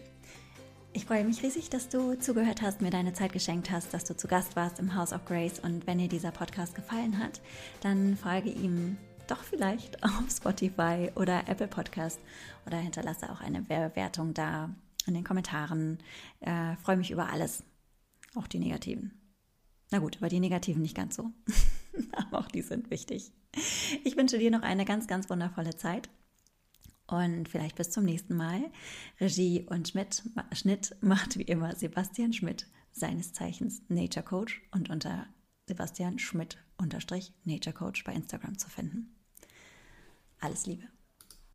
Ich freue mich riesig, dass du zugehört hast, mir deine Zeit geschenkt hast, dass du zu Gast warst im House of Grace. Und wenn dir dieser Podcast gefallen hat, dann folge ihm doch vielleicht auf Spotify oder Apple Podcast oder hinterlasse auch eine Bewertung da in den Kommentaren. Äh, freue mich über alles, auch die negativen. Na gut, über die negativen nicht ganz so, aber auch die sind wichtig. Ich wünsche dir noch eine ganz, ganz wundervolle Zeit und vielleicht bis zum nächsten Mal. Regie und Schmidt, Schnitt macht wie immer Sebastian Schmidt, seines Zeichens Nature Coach und unter Sebastian Schmidt unterstrich Nature Coach bei Instagram zu finden. Alles Liebe.